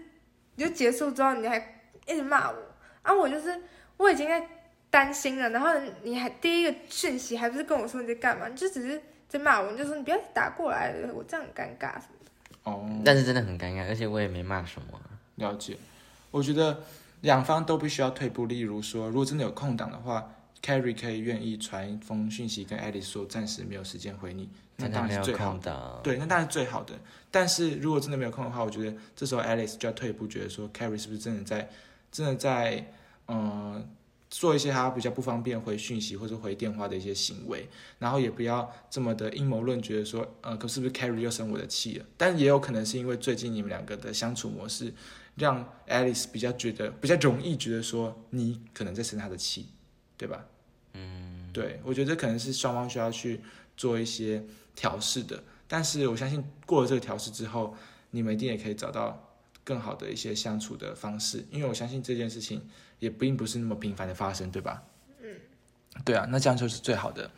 你就结束之后，你还一直骂我啊！我就是我已经在担心了，然后你还第一个讯息还不是跟我说你在干嘛，你就只是在骂我，你就说你不要打过来了，我这样很尴尬什么的。哦，但是真的很尴尬，而且我也没骂什么。了解。我觉得两方都必须要退步。例如说，如果真的有空档的话，Carrie 可以愿意传一封讯息跟 Alice 说暂时没有时间回你，那当然是最好的。对，那当然是最好的。但是如果真的没有空的话，我觉得这时候 Alice 就要退一步，觉得说 Carrie 是不是真的在真的在嗯、呃做一些他比较不方便回讯息或者回电话的一些行为，然后也不要这么的阴谋论，觉得说呃，可是不是 Carrie 又生我的气了？但也有可能是因为最近你们两个的相处模式，让 Alice 比较觉得比较容易觉得说你可能在生他的气，对吧？嗯，对，我觉得这可能是双方需要去做一些调试的。但是我相信过了这个调试之后，你们一定也可以找到更好的一些相处的方式，因为我相信这件事情也并不是那么频繁的发生，对吧？嗯，对啊，那这样就是最好的。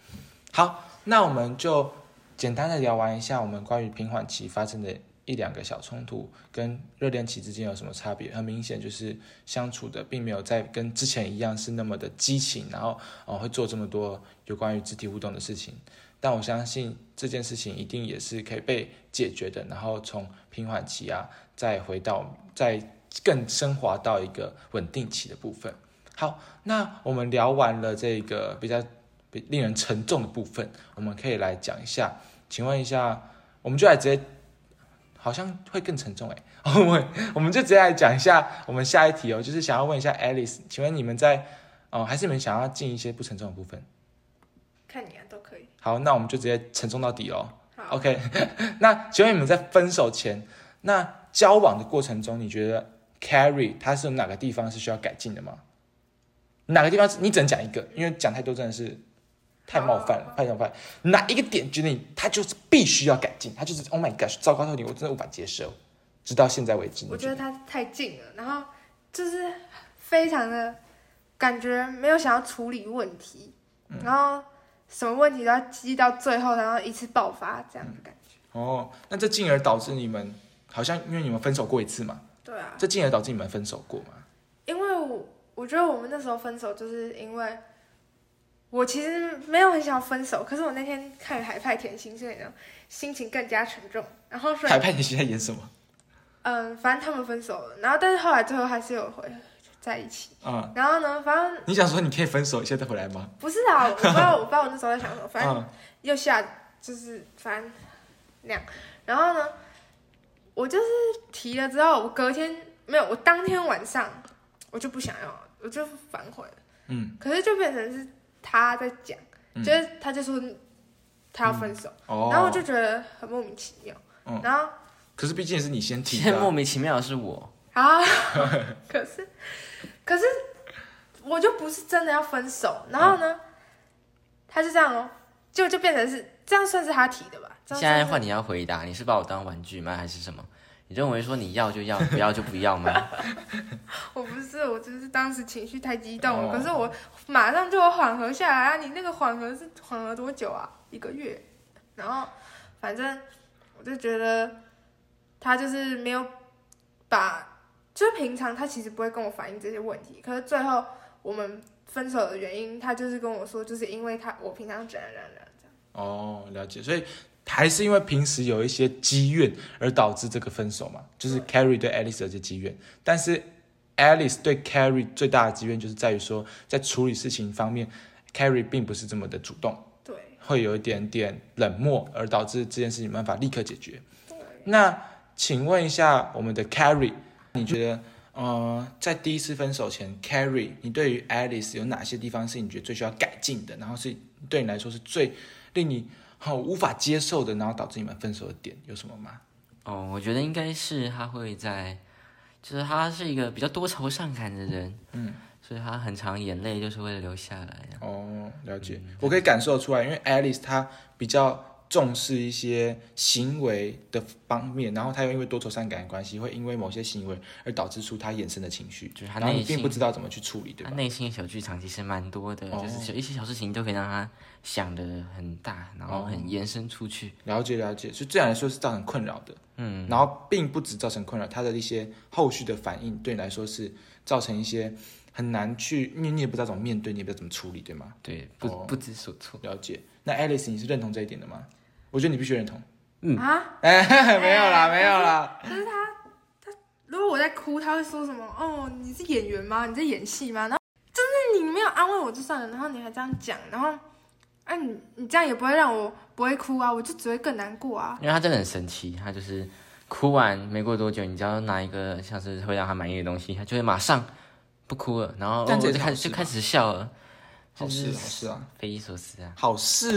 好，那我们就简单的聊完一下我们关于平缓期发生的一两个小冲突跟热恋期之间有什么差别。很明显就是相处的并没有在跟之前一样是那么的激情，然后哦会做这么多有关于肢体互动的事情。但我相信这件事情一定也是可以被解决的，然后从平缓期啊，再回到再更升华到一个稳定期的部分。好，那我们聊完了这个比较比令人沉重的部分，我们可以来讲一下，请问一下，我们就来直接好像会更沉重哎。我们我们就直接来讲一下我们下一题哦，就是想要问一下 Alice，请问你们在哦，还是你们想要进一些不沉重的部分？看你啊，都可以。好，那我们就直接沉重到底喽。好 OK，那请问你们在分手前，那交往的过程中，你觉得 Carrie 他是有哪个地方是需要改进的吗？哪个地方是你只能讲一个，因为讲太多真的是太冒犯了，太冒犯。哪一个点觉得你他就是必须要改进，他就是 Oh my gosh，糟糕透顶，我真的无法接受。直到现在为止，我觉得他太近了，然后就是非常的感觉没有想要处理问题，嗯然后什么问题都要积到最后，然后一次爆发这样的感觉。哦，那这进而导致你们好像因为你们分手过一次嘛，对啊，这进而导致你们分手过吗？因为我我觉得我们那时候分手，就是因为我其实没有很想要分手，可是我那天看《海派甜心》，所以呢心情更加沉重。然后海派甜心在演什么？嗯，反正他们分手了，然后但是后来最后还是有回在一起。嗯，然后呢，反正你想说你可以分手，现在再回来吗？不是啊，我不知道我不知道我那时候在想什么，反正嗯又下就是反正那样。然后呢，我就是提了之后，我隔天没有，我当天晚上我就不想要，我就反悔了。嗯，可是就变成是他在讲，嗯就是他就说他要分手，哦，然后我就觉得很莫名其妙。嗯然后可是毕竟是你先提现的啊、莫名其妙的是我，啊，可是可是我就不是真的要分手，然后呢，他就这样哦，就就变成是这样，算是他提的吧？现在换你要回答，你是把我当玩具吗？还是什么？你认为说你要就要，不要就不要吗？我不是，我只是当时情绪太激动了，哦可是我马上就有缓和下来啊！你那个缓和是缓和多久啊？一个月，然后反正我就觉得他就是没有把，就是平常他其实不会跟我反映这些问题，可是最后我们分手的原因，他就是跟我说，就是因为他我平常怎样怎样怎样这样。哦，了解，所以还是因为平时有一些积怨而导致这个分手嘛，就是 Carrie 对 Alice 的这些积怨，但是 Alice 对 Carrie 最大的积怨就是在于说，在处理事情方面，Carrie 并不是这么的主动，对，会有一点点冷漠，而导致这件事情没办法立刻解决。那请问一下我们的 Carrie，你觉得，呃，在第一次分手前，Carrie，你对于 Alice 有哪些地方是你觉得最需要改进的？然后是对你来说是最令你好、无法接受的，然后导致你们分手的点有什么吗？哦，我觉得应该是他会在，就是他是一个比较多愁善感的人，嗯，所以他很常眼泪就是会流下来。哦，了解，我可以感受出来，因为 Alice 她比较重视一些行为的方面，然后他又因为多愁善感的关系，会因为某些行为而导致出他衍生的情绪，就是他然后你内心并不知道怎么去处理，对吧？他内心的小剧场其实蛮多的，哦就是小一些小事情都可以让他想的很大，然后很延伸出去。了解了解，所以这样来说是造成困扰的。嗯，然后并不只造成困扰，他的一些后续的反应对你来说是造成一些很难去，因为你也不知道怎么面对，你也不知道怎么处理，对吗？对，不、哦不知所措。了解。那 Alice，你是认同这一点的吗？我觉得你必须认同。嗯啊，哎，没有啦，没有啦。可是他他如果我在哭，他会说什么？哦，你是演员吗？你在演戏吗？然后就是你没有安慰我就算了，然后你还这样讲，然后，啊你你这样也不会让我不会哭啊，我就只会更难过啊。因为他真的很神奇，他就是哭完没过多久，你只要拿一个像是会让他满意的东西，他就会马上不哭了，然后但这也哦就开始就开始笑了，好事，就是好事啊，匪夷所思啊。好事。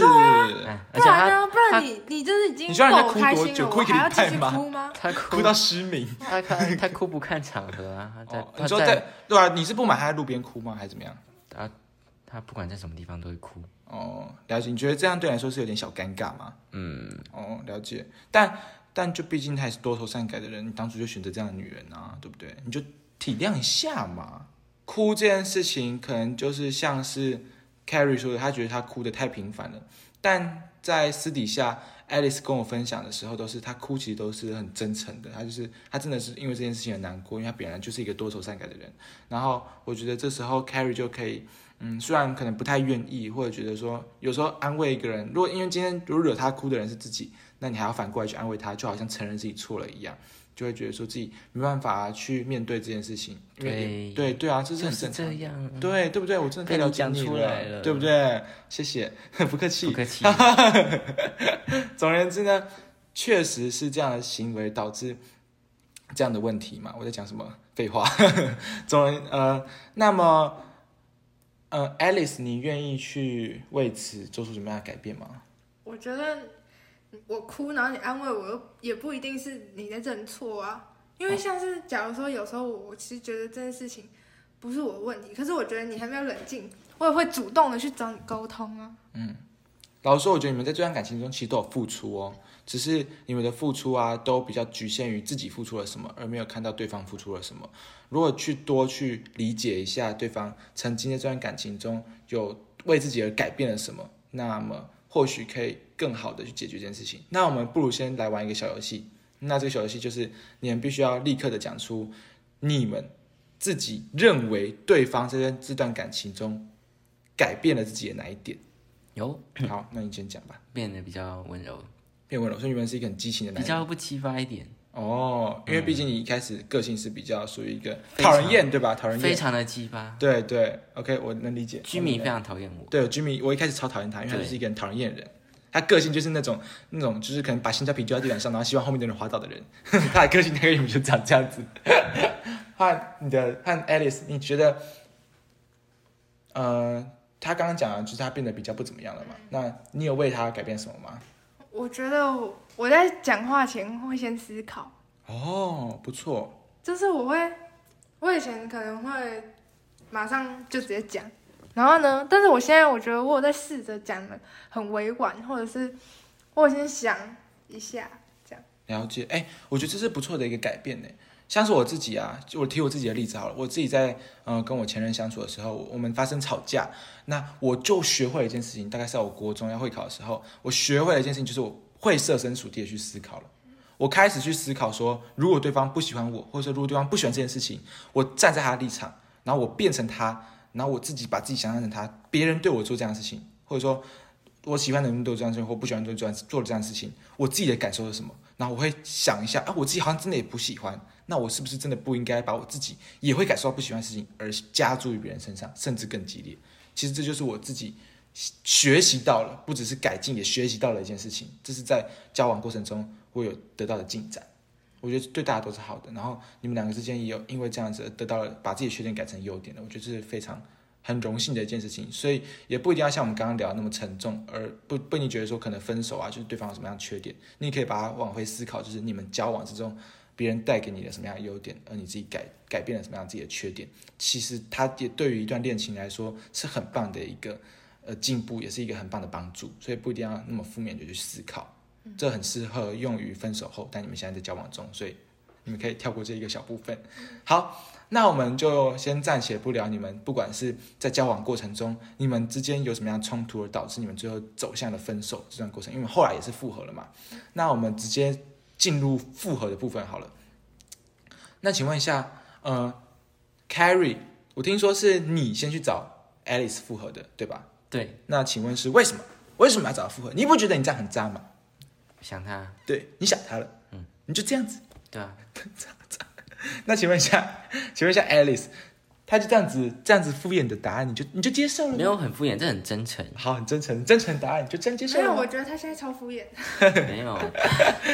哎，而且他不然呢？不然你你就是已经你知道人家够哭多开心了，久哭一个我还要继续礼拜吗哭吗？他哭哭到失明。他看他哭不看场合啊，他在、哦，他你说在对啊？你是不买他在路边哭吗？还是怎么样？他他不管在什么地方都会哭。哦，了解。你觉得这样对你来说是有点小尴尬吗？嗯，哦，了解。但但就毕竟他也是多愁善感的人，你当初就选择这样的女人啊，对不对？你就体谅一下嘛。哭这件事情，可能就是像是 Carrie 说的，她觉得她哭的太频繁了。但在私底下，Alice 跟我分享的时候，都是她哭，其实都是很真诚的。她就是她真的是因为这件事情很难过，因为她本来就是一个多愁善感的人。然后我觉得这时候 Carrie 就可以，嗯，虽然可能不太愿意，或者觉得说有时候安慰一个人，如果因为今天如果惹她哭的人是自己，那你还要反过来去安慰他，就好像承认自己错了一样，就会觉得说自己没办法去面对这件事情。因为对对啊，这是就是很正常的。这样。对对不对？我真的太了解被你讲出了，来了对不对？谢谢，不客气。不客气。总而言之呢，确实是这样的行为导致这样的问题嘛？我在讲什么废话？总而呃，那么呃，Alice，你愿意去为此做出什么样的改变吗？我觉得我哭，然后你安慰我，又也不一定是你在认错啊。因为像是假如说有时候我我其实觉得这件事情不是我的问题，可是我觉得你还没有冷静，我也会主动的去找你沟通啊。嗯老实说，我觉得你们在这段感情中其实都有付出哦，只是你们的付出啊，都比较局限于自己付出了什么，而没有看到对方付出了什么。如果去多去理解一下对方曾经在这段感情中有为自己而改变了什么，那么或许可以更好的去解决这件事情。那我们不如先来玩一个小游戏。那这个小游戏就是你们必须要立刻的讲出你们自己认为对方在这这段感情中改变了自己的哪一点。有好，那你先讲吧。变得比较温柔，变温柔，所以原本是一个很激情的男比。较不激发一点，哦，因为毕竟你一开始个性是比较属于一个讨人厌，对吧？讨人厌。非常的激发。对对，OK，我能理解。居民非常讨厌我，对居民，我一开始超讨厌他，因为他就是一个很讨人厌的人。他个性就是那种那种，就是可能把香蕉皮丢在地板上，然后希望后面的人滑倒的人。他的个性大概就长这样子。和你的和 Alice，你觉得，呃，他刚刚讲了，就是他变得比较不怎么样了嘛？那你有为他改变什么吗？我觉得我我在讲话前会先思考，哦，不错，就是我会，我以前可能会马上就直接讲，然后呢，但是我现在我觉得我有在试着讲的很委婉，或者是我先想一下，这样。了解，哎，我觉得这是不错的一个改变呢。像是我自己啊，就我提我自己的例子好了。我自己在呃跟我前任相处的时候，我们发生吵架，那我就学会了一件事情，大概是在我国中要会考的时候，我学会了一件事情，就是我会设身处地的去思考了。我开始去思考说，如果对方不喜欢我，或者说如果对方不喜欢这件事情，我站在他的立场，然后我变成他，然后我自己把自己想象成他，别人对我做这样的事情，或者说我喜欢的人对我这样的事情，或不喜欢做这样做了这样的事情，我自己的感受是什么？然后我会想一下，啊，我自己好像真的也不喜欢，那我是不是真的不应该把我自己也会感受到不喜欢的事情，而加诸于别人身上，甚至更激烈？其实这就是我自己学习到了，不只是改进，也学习到了一件事情，这是在交往过程中会有得到的进展。我觉得对大家都是好的，然后你们两个之间也有因为这样子得到了把自己的缺点改成优点的，我觉得这是非常很荣幸的一件事情。所以也不一定要像我们刚刚聊那么沉重，而不不一定觉得说可能分手啊，就是对方有什么样的缺点，你可以把它往回思考，就是你们交往之中别人带给你的什么样的优点，而你自己改改变了什么样自己的缺点，其实它也对于一段恋情来说是很棒的一个呃进步，也是一个很棒的帮助。所以不一定要那么负面的去思考。这很适合用于分手后，但你们现在在交往中，所以你们可以跳过这一个小部分。好，那我们就先暂且不聊你们，不管是在交往过程中，你们之间有什么样冲突，而导致你们最后走向了分手这段过程，因为后来也是复合了嘛。那我们直接进入复合的部分好了。那请问一下，呃，Carrie，我听说是你先去找 Alice 复合的，对吧？对，那请问是为什么？为什么要找他复合？你不觉得你这样很渣吗？想他，对，你想他了，嗯，你就这样子。对啊，那请问一下，请问一下 Alice，他就这样子这样子敷衍的答案，你就你就接受了吗？没有很敷衍，这很真诚，好，很真诚，真诚的答案，你就真接受没有，我觉得他现在超敷衍，没有，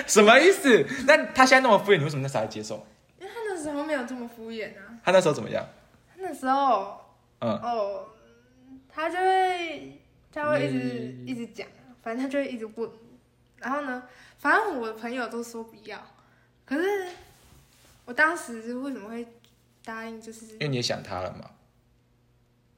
什么意思？那他现在那么敷衍，你为什么那时候还接受？因为他那时候没有这么敷衍啊。他那时候怎么样？他那时候嗯，哦，他就会他会一直一直讲，反正他就会一直问。然后呢，反正我的朋友都说不要，可是我当时为什么会答应？就是因为你也想他了嘛。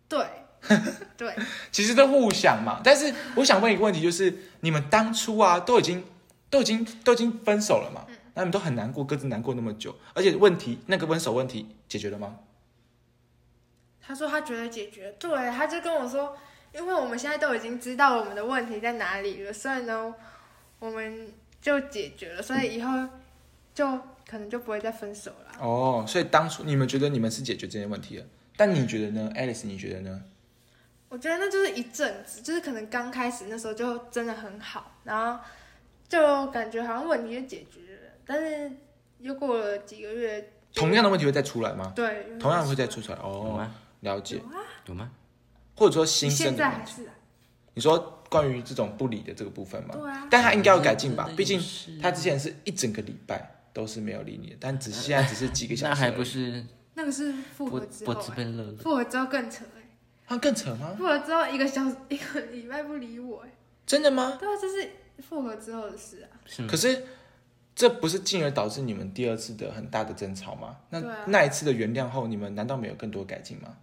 对 对，其实都互相嘛。但是我想问一个问题，就是你们当初啊，都已经都已经都已经分手了嘛？那你们都很难过，各自难过那么久，而且问题那个分手问题解决了吗？他说他觉得解决，对，他就跟我说，因为我们现在都已经知道我们的问题在哪里了，所以呢，我们就解决了，所以以后就可能就不会再分手了。哦，所以当初你们觉得你们是解决这些问题了，但你觉得呢，Alice？你觉得呢？我觉得那就是一阵子，就是可能刚开始那时候就真的很好，然后就感觉好像问题就解决了，但是又过了几个月，同样的问题会再出来吗？对，同样会再出出来哦，吗？了解，有吗？或者说新生现的问题。在还是啊你说关于这种不理的这个部分吗？对啊，但他应该要改进吧，毕竟他之前是一整个礼拜都是没有理你的，但只是现在只是几个小时而已，那还不是那个是复脖活之脖子后欸，被勒了？复活之后更扯哎，他更扯吗？复活之后一个小时一个礼拜不理我哎，真的吗？对啊，这是复活之后的事啊。是吗可？是这不是进而导致你们第二次的很大的争吵吗？那、对啊那一次的原谅后，你们难道没有更多改进吗？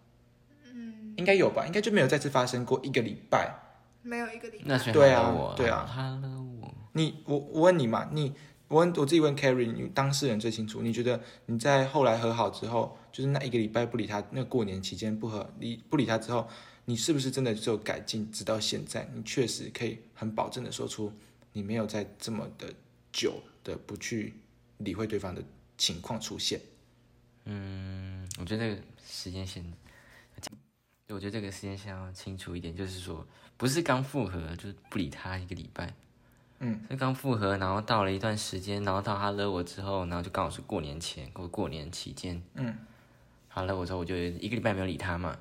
嗯，应该有吧，应该就没有再次发生过一个礼拜。没有一个礼拜，那谁对啊？对啊他勒我。你我我问你嘛，你我问我自己问 Carrie，你当事人最清楚。你觉得你在后来和好之后，就是那一个礼拜不理他，那过年期间不和理不理他之后，你是不是真的就有改进？直到现在，你确实可以很保证的说出你没有在这么的久的不去理会对方的情况出现。嗯，我觉得这个时间线，对我觉得这个时间线要清楚一点，就是说，不是刚复合就是不理他一个礼拜，嗯，是刚复合，然后到了一段时间，然后到他勒我之后，然后就刚好是过年前或过年期间，嗯，他勒我之后，我就一个礼拜没有理他嘛，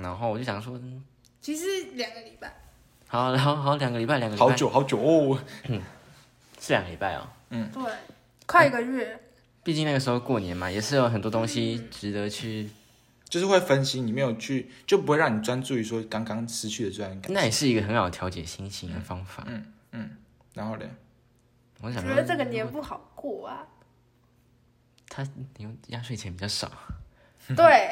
然后我就想说，嗯其实两个礼拜，好，然后好两个礼拜，两个礼拜，好久好久哦，是两个礼拜哦，嗯。对，快一个月，毕竟那个时候过年嘛，也是有很多东西值得去，就是会分析，你没有去，就不会让你专注于说刚刚失去的这段感情。那也是一个很好调节心情的方法。嗯嗯然后呢？我想觉得这个年不好过啊。他因为压岁钱比较少，对，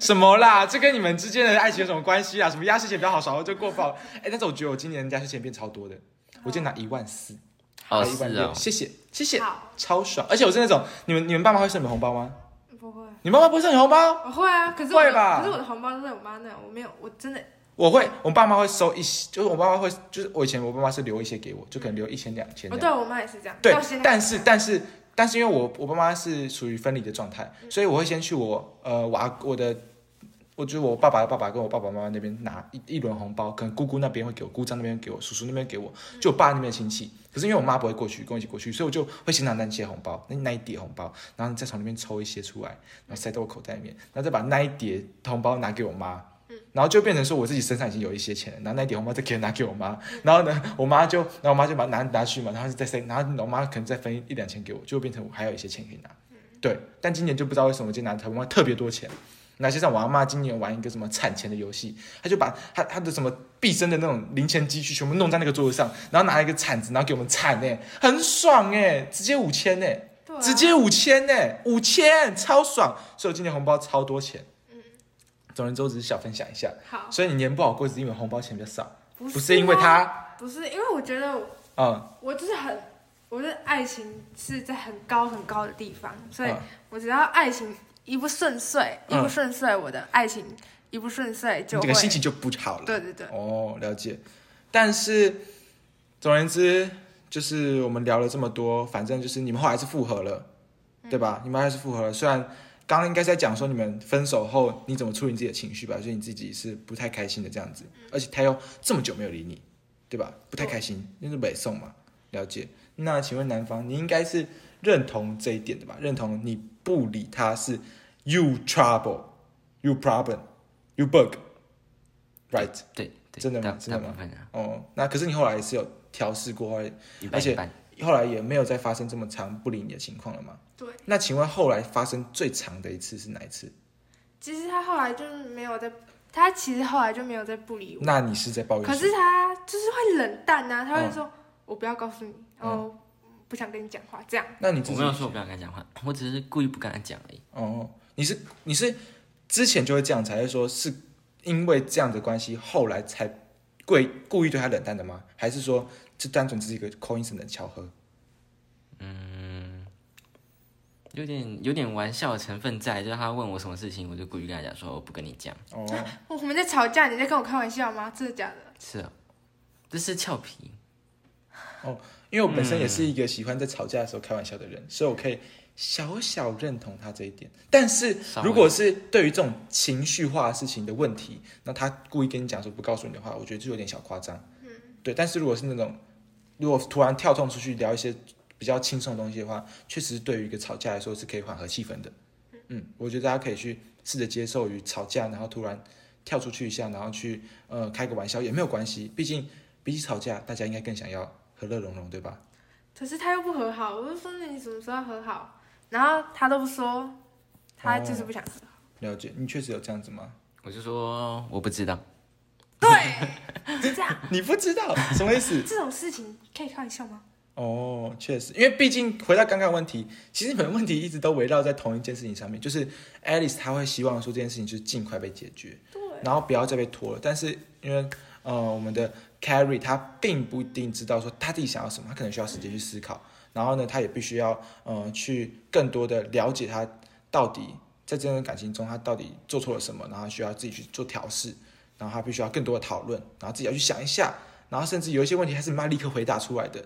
什么啦？这跟你们之间的爱情有什么关系啊？什么压岁钱比较好少就过爆？哎、但是我觉得我今年压岁钱变超多的，我今天拿一万四，哦还一万六，谢谢谢谢，超爽！而且我是那种，你们你们爸妈会送你们红包吗？不会，你妈妈不会送你红包？我会啊，可是我的会吧可是我的红包都在我妈那，我没有，我真的我会，我爸妈会收一些，就是我爸妈会，就是我以前我爸妈是留一些给我，就可能留一千两千这样。我对我妈也是这样，对到现，在但是但是但是因为我我爸妈是属于分离的状态，所以我会先去我呃我阿我的，我就是我爸爸的爸爸跟我爸爸妈妈那边拿一一轮红包，可能姑姑那边会给我，姑丈那边给我，叔叔那边给我，就我爸那边的亲戚。可是因为我妈不会过去跟我一起过去，所以我就会先拿那些红包，那那一叠红包，然后再从里面抽一些出来，然后塞到我口袋里面，然后再把那一叠红包拿给我妈。然后就变成说我自己身上已经有一些钱了，然后那一叠红包再给拿给我妈，然后呢，我妈就，然后我妈就把它拿拿去嘛，然后再塞，然后我妈可能再分一两千给我，就变成我还有一些钱可以拿。对，但今年就不知道为什么今年拿台湾特别多钱。那就像我阿妈今年玩一个什么产钱的游戏，她就把她她的什么毕生的那种零钱积蓄全部弄在那个桌子上，然后拿一个铲子，然后给我们铲呢，很爽哎，直接五千呢，直接五千呢，五千超爽，所以我今年红包超多钱。嗯总而言之，我只是小分享一下。好，所以你年不好过，只是因为红包钱比较少，不不是因为啊，他，不是因为我觉得我嗯，我就是很，我的爱情是在很高很高的地方，所以嗯。我只要爱情一不顺遂，一嗯不顺遂，我的爱情一不顺遂就这个心情就不好了。对对对，哦，了解。但是总而言之，就是我们聊了这么多，反正就是你们后来是复合了，对吧？你们还是复合了，虽然刚刚应该是在讲说你们分手后你怎么处理你自己的情绪吧，所以你自己是不太开心的这样子，而且他又这么久没有理你，对吧？不太开心，那是北宋嘛，了解。那请问男方，你应该是认同这一点的吧？认同你不理他是 you trouble, you problem, you bug，right？对对，真的吗真的吗哦，那可是你后来是有调试过，而且。后来也没有再发生这么长不理你的情况了吗？对。那请问后来发生最长的一次是哪一次？其实他后来就是没有在，他其实后来就没有再不理我，那你是在抱怨？可是他就是会冷淡啊，他会嗯说、我不要告诉你，哦，不想跟你讲话这样。那你我没有说我不想跟他讲话，我只是故意不跟他讲而已。哦，你是你是之前就会这样，才会说是因为这样的关系，后来才故意故意对他冷淡的吗？还是说这单纯只是一个 coincidence 的巧合？嗯有点有点玩笑的成分在，就是他问我什么事情，我就故意跟他讲说我不跟你讲。哦，我们在吵架，你在跟我开玩笑吗？真的假的？是啊，这是俏皮。因为我本身也是一个喜欢在吵架的时候开玩笑的人，所以我可以小小认同他这一点。但是如果是对于这种情绪化的事情的问题，那他故意跟你讲说不告诉你的话，我觉得就有点小夸张。嗯，对。但是如果是那种如果突然跳动出去聊一些比较轻松的东西的话，确实对于一个吵架来说是可以缓和气氛的。嗯，我觉得大家可以去试着接受与吵架，然后突然跳出去一下，然后去呃开个玩笑也没有关系，毕竟比起吵架，大家应该更想要和乐融融，对吧？可是他又不和好，我就说那你什么时候要和好？然后他都不说，他就是不想和好。了解，你确实有这样子吗？我就说我不知道，对，是这样。你不知道什么意思？这种事情可以开玩笑吗？哦，确实，因为毕竟回到刚刚的问题，其实你们问题一直都围绕在同一件事情上面，就是 Alice 她会希望说这件事情就是尽快被解决，对，然后不要再被拖了。但是因为呃我们的 Carrie 她并不一定知道说他自己想要什么，他可能需要时间去思考。然后呢，他也必须要呃去更多的了解他到底在这段感情中他到底做错了什么，然后需要自己去做调试，然后他必须要更多的讨论，然后自己要去想一下，然后甚至有一些问题他是没办法立刻回答出来的。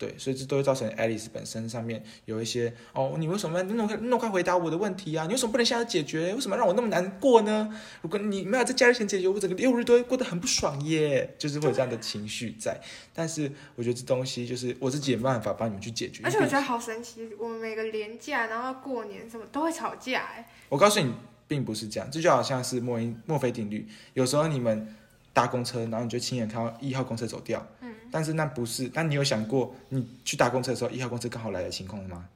对，所以这都会造成 Alice 本身上面有一些哦，你为什么那么快那么快回答我的问题啊？你为什么不能现在解决？为什么让我那么难过呢？如果你没有在假日前解决，我整个六日都会过得很不爽耶，就是会有这样的情绪在。但是我觉得这东西就是我自己也没办法帮你们去解决。而且我觉得好神奇，我们每个年假，然后过年什么都会吵架，哎，我告诉你，并不是这样，这就好像是墨因墨菲定律。有时候你们搭公车，然后你就亲眼看到一号公车走掉，嗯，但是那不是，但你有想过你去搭公车的时候，一号公车刚好来的情况吗？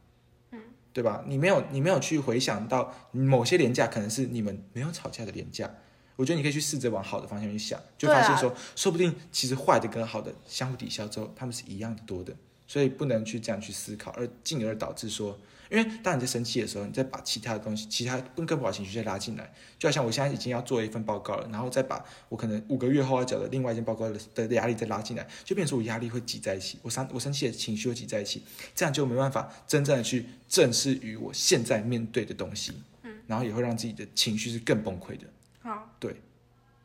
嗯，对吧？你没有，你没有去回想到某些廉价可能是你们没有吵架的廉价。我觉得你可以去试着往好的方向去想，就发现说，说不定其实坏的跟好的相互抵消之后，他们是一样的多的。所以不能去这样去思考，而进而导致说，因为当你在生气的时候，你再把其他的东西、其他更更不好的情绪再拉进来，就好像我现在已经要做一份报告了，然后再把我可能五个月后要交的另外一件报告的的压力再拉进来，就变成我压力会挤在一起，我生我生气的情绪会挤在一起，这样就没办法真正的去正视于我现在面对的东西，嗯，然后也会让自己的情绪是更崩溃的。好，对，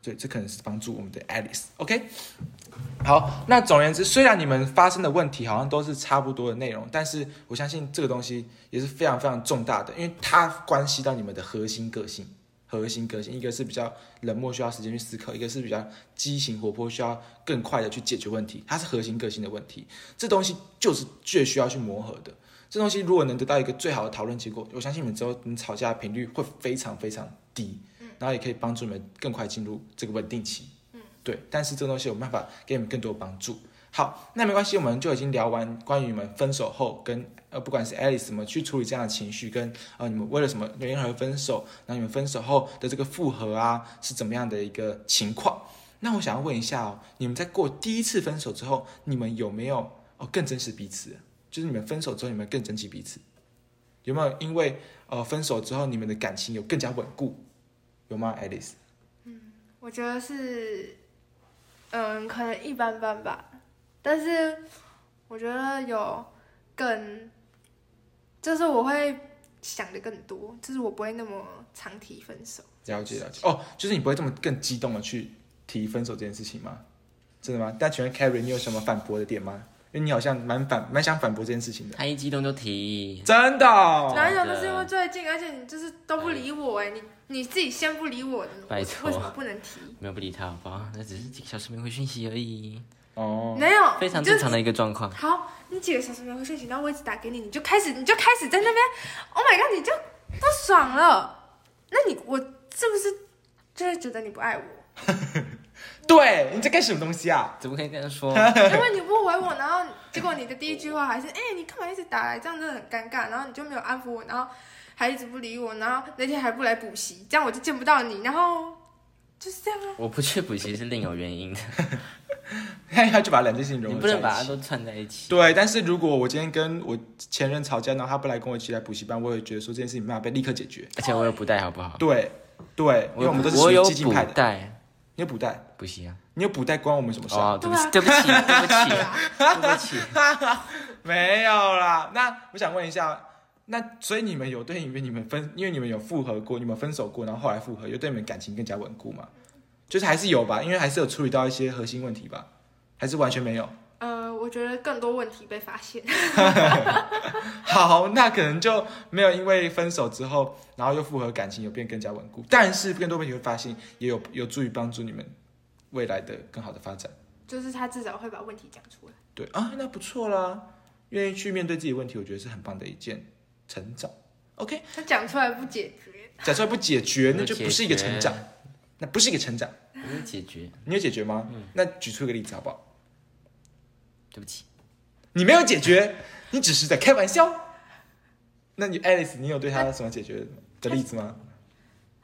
对，这可能是帮助我们的 Alice，OK？、好，那总而言之，虽然你们发生的问题好像都是差不多的内容，但是我相信这个东西也是非常非常重大的，因为它关系到你们的核心个性。核心个性，一个是比较冷漠，需要时间去思考；一个是比较激情活泼，需要更快的去解决问题。它是核心个性的问题，这东西就是最需要去磨合的。这东西如果能得到一个最好的讨论结果，我相信你们之后你吵架的频率会非常非常低，然后也可以帮助你们更快进入这个稳定期。嗯，对。但是这个东西有办法给你们更多帮助。好，那没关系，我们就已经聊完关于你们分手后跟呃，不管是 Alice 怎么去处理这样的情绪，跟呃你们为了什么原因而分手，那你们分手后的这个复合啊是怎么样的一个情况？那我想要问一下哦，你们在过第一次分手之后，你们有没有哦更珍惜彼此？就是你们分手之后，你们更珍惜彼此，有没有因为呃分手之后，你们的感情有更加稳固？有吗，Alice？嗯我觉得是，嗯，可能一般般吧。但是我觉得有更，就是我会想的更多，就是我不会那么常提分手。了解了解哦，就是你不会这么更激动的去提分手这件事情吗？真的吗？但请问 Carrie，你有什么反驳的点吗？因为你好像蛮反蛮想反驳这件事情的，他一激动就提，真的哦、哪有？那是因为最近，而且你就是都不理我哎，你你自己先不理我，我拜托为什么不能提？没有不理他，好不好？那只是几个小时没回讯息而已，哦，没有，非常正常的一个状况。好，你几个小时没回讯息，然后我一直打给你，你就开始你就开始在那边，Oh my god，你就不爽了。那你我是不是就会觉得你不爱我？对你在干什么东西啊？怎么可以这样说？因为你不回我，然后结果你的第一句话还是哎、你干嘛一直打来？这样真的很尴尬。然后你就没有安抚我，然后还一直不理我，然后那天还不来补习，这样我就见不到你。然后就是这样啊。我不去补习是另有原因的，他就把两件事情融你不合在一起。能把它都串在一起。对，但是如果我今天跟我前任吵架，然后他不来跟我一起来补习班，我也觉得说这件事情没办法被立刻解决。而且我有补带，好不好？对，对，因为我们都是属于我有补激进派的。带你有补带，补习啊。你有补带，关我们什么事啊？哦，对不起，对对不起，对不起，对不起。没有啦。那我想问一下，那所以你们有对因为你们分，因为你们有复合过，你们分手过，然后后来复合，有对你们感情更加稳固吗？就是还是有吧，因为还是有处理到一些核心问题吧，还是完全没有？呃，我觉得更多问题被发现。好，那可能就没有因为分手之后，然后又复合，感情有变更加稳固。但是更多问题会发现，也有有助于帮助你们未来的更好的发展。就是他至少会把问题讲出来。对啊，那不错啦，愿意去面对自己的问题，我觉得是很棒的一件成长。OK，他讲出来不解决，讲出来不解决，那就不是一个成长。那不是一个成长。你有解决，你有解决吗？那举出一个例子好不好？对不起，你没有解决，你只是在开玩笑。那你 Alice，你有对他什么解决的例子吗？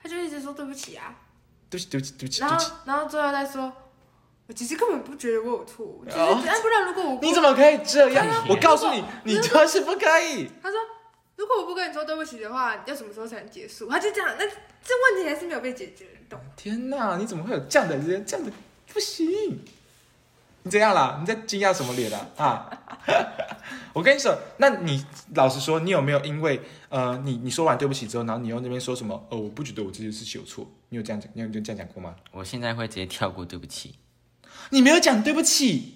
他就一直说对不起啊，对不起，对不起，对不起，然对不起后。然后最后再说，我其实根本不觉得我有错，我就是哦不然如果我你怎么可以这样？我告诉你，你就是不可以。他说如果我不跟你说对不起的话，要什么时候才能结束？他就这样，那这问题还是没有被解决，懂吗？天哪，你怎么会有这样的人？这样的不行。你怎样啦？你在惊讶什么脸啊？啊！我跟你说，那你老实说，你有没有因为呃，你你说完对不起之后，然后你又那边说什么？哦，我不觉得我这件事情有错。你有这样讲？你有你有这样讲过吗？我现在会直接跳过对不起。你没有讲对不起，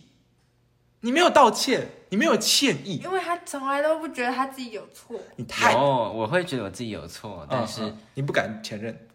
你没有道歉，你没有歉意，因为他从来都不觉得他自己有错，你太……哦，我会觉得我自己有错，但是、嗯嗯你不敢承认。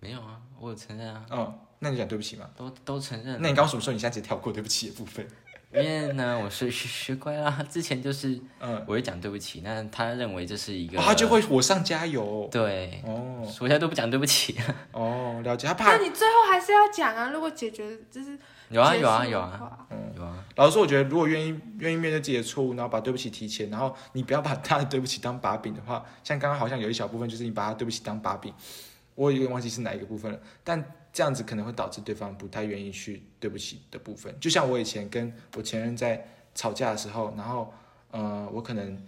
没有啊，我有承认啊，哦，那你讲对不起吗？都都承认。那你刚刚什么时候你现在直接跳过对不起的部分？因为呢，我是学学乖啦，之前就是嗯，我会讲对不起，那他认为这是一个，哦他就会火上加油。对，哦我现在都不讲对不起。哦，了解。他怕那你最后还是要讲啊。如果解决就是有啊有啊有啊嗯有啊，老实说，我觉得如果愿意愿意面对自己的错误，然后把对不起提前，然后你不要把他的对不起当把柄的话，像刚刚好像有一小部分就是你把他对不起当把柄，我有点忘记是哪一个部分了，但这样子可能会导致对方不太愿意去对不起的部分。就像我以前跟我前任在吵架的时候，然后呃，我可能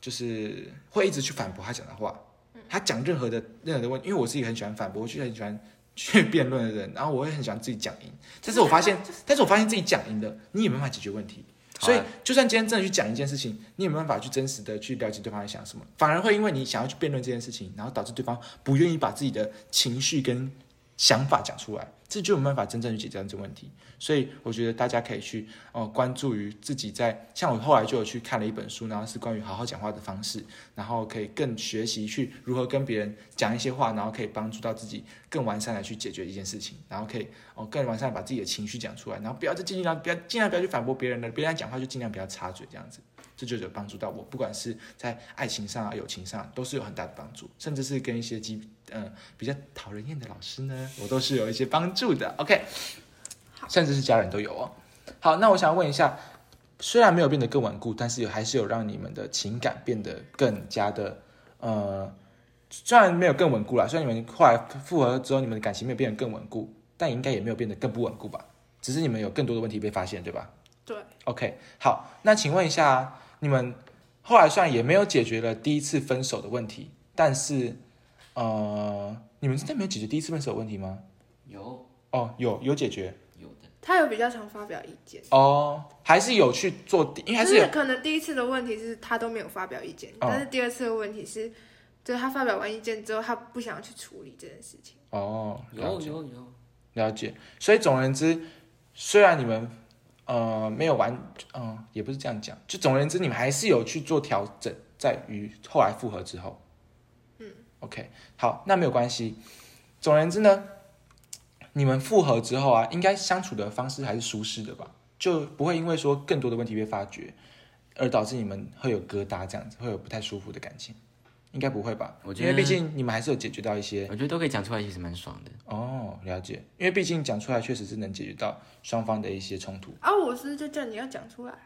就是会一直去反驳他讲的话，他讲任何的任何的问，因为我自己很喜欢反驳，我就很喜欢去辩论的人，然后我会很喜欢自己讲赢，但是我发现，但是我发现自己讲赢的，你也没办法解决问题。所以就算今天真的去讲一件事情，你也没办法去真实的去了解对方在想什么，反而会因为你想要去辩论这件事情，然后导致对方不愿意把自己的情绪跟想法讲出来，这就没办法真正去解决这个问题。所以我觉得大家可以去哦、关注于自己在，像我后来就有去看了一本书，然后是关于好好讲话的方式，然后可以更学习去如何跟别人讲一些话，然后可以帮助到自己更完善的去解决一件事情，然后可以哦更完善的把自己的情绪讲出来，然后不要再尽量不要尽量不要去反驳别人了，别人讲话就尽量不要插嘴这样子。这就有帮助到我，不管是在爱情上啊、友情上，都是有很大的帮助，甚至是跟一些基嗯、比较讨人厌的老师呢，我都是有一些帮助的。OK，甚至是家人都有哦。好，那我想问一下，虽然没有变得更稳固，但是有还是有让你们的情感变得更加的呃，虽然没有更稳固啦，虽然你们后来复合之后，你们的感情没有变得更稳固，但应该也没有变得更不稳固吧？只是你们有更多的问题被发现，对吧？对，OK，好，那请问一下，你们后来虽然也没有解决了第一次分手的问题，但是呃，你们真的没有解决第一次分手的问题吗？有哦，有有解决有的，他有比较常发表意见，哦，还是有去做，因为还就是有是可能第一次的问题是他都没有发表意见，哦但是第二次的问题是，就是他发表完意见之后，他不想要去处理这件事情。哦，有有有，了解。所以总而言之，虽然你们呃没有完，嗯、也不是这样讲，就总而言之，你们还是有去做调整，在于后来复合之后。嗯，OK，好，那没有关系。总而言之呢，你们复合之后啊，应该相处的方式还是舒适的吧，就不会因为说更多的问题被发觉，而导致你们会有疙瘩，这样子会有不太舒服的感情。应该不会吧？我觉得因为毕竟你们还是有解决到一些我觉得都可以讲出来，其实蛮爽的。哦，了解。因为毕竟讲出来确实是能解决到双方的一些冲突。啊，我是就叫你要讲出来啊。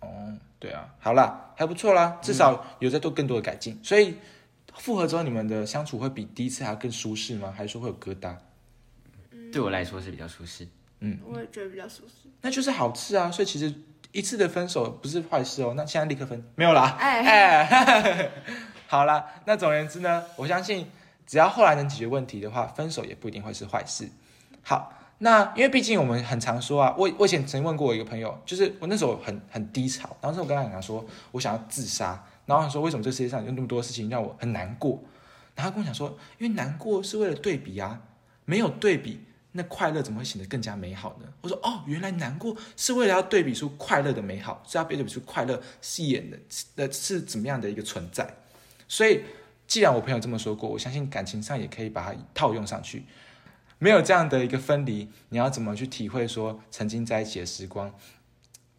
哦，对啊，好啦，还不错啦，至少有在做更多的改进。所以复合之后，你们的相处会比第一次还要更舒适吗？还是说会有疙瘩？对我来说是比较舒适。嗯我也觉得比较舒适。那就是好事啊。所以其实一次的分手不是坏事哦。那现在立刻分没有啦。哎，哎，好啦，那总而言之呢，我相信只要后来能解决问题的话，分手也不一定会是坏事。好，那因为毕竟我们很常说啊，我我以前曾经问过我一个朋友，就是我那时候很很低潮，然后那时我跟他讲说，我想要自杀，然后他说为什么这世界上有那么多事情让我很难过，然后跟我讲说，因为难过是为了对比啊，没有对比。那快乐怎么会显得更加美好呢？我说哦，原来难过是为了要对比出快乐的美好，是要对比出快乐是演的的是怎么样的一个存在。所以，既然我朋友这么说过，我相信感情上也可以把它套用上去。没有这样的一个分离，你要怎么去体会说曾经在一起的时光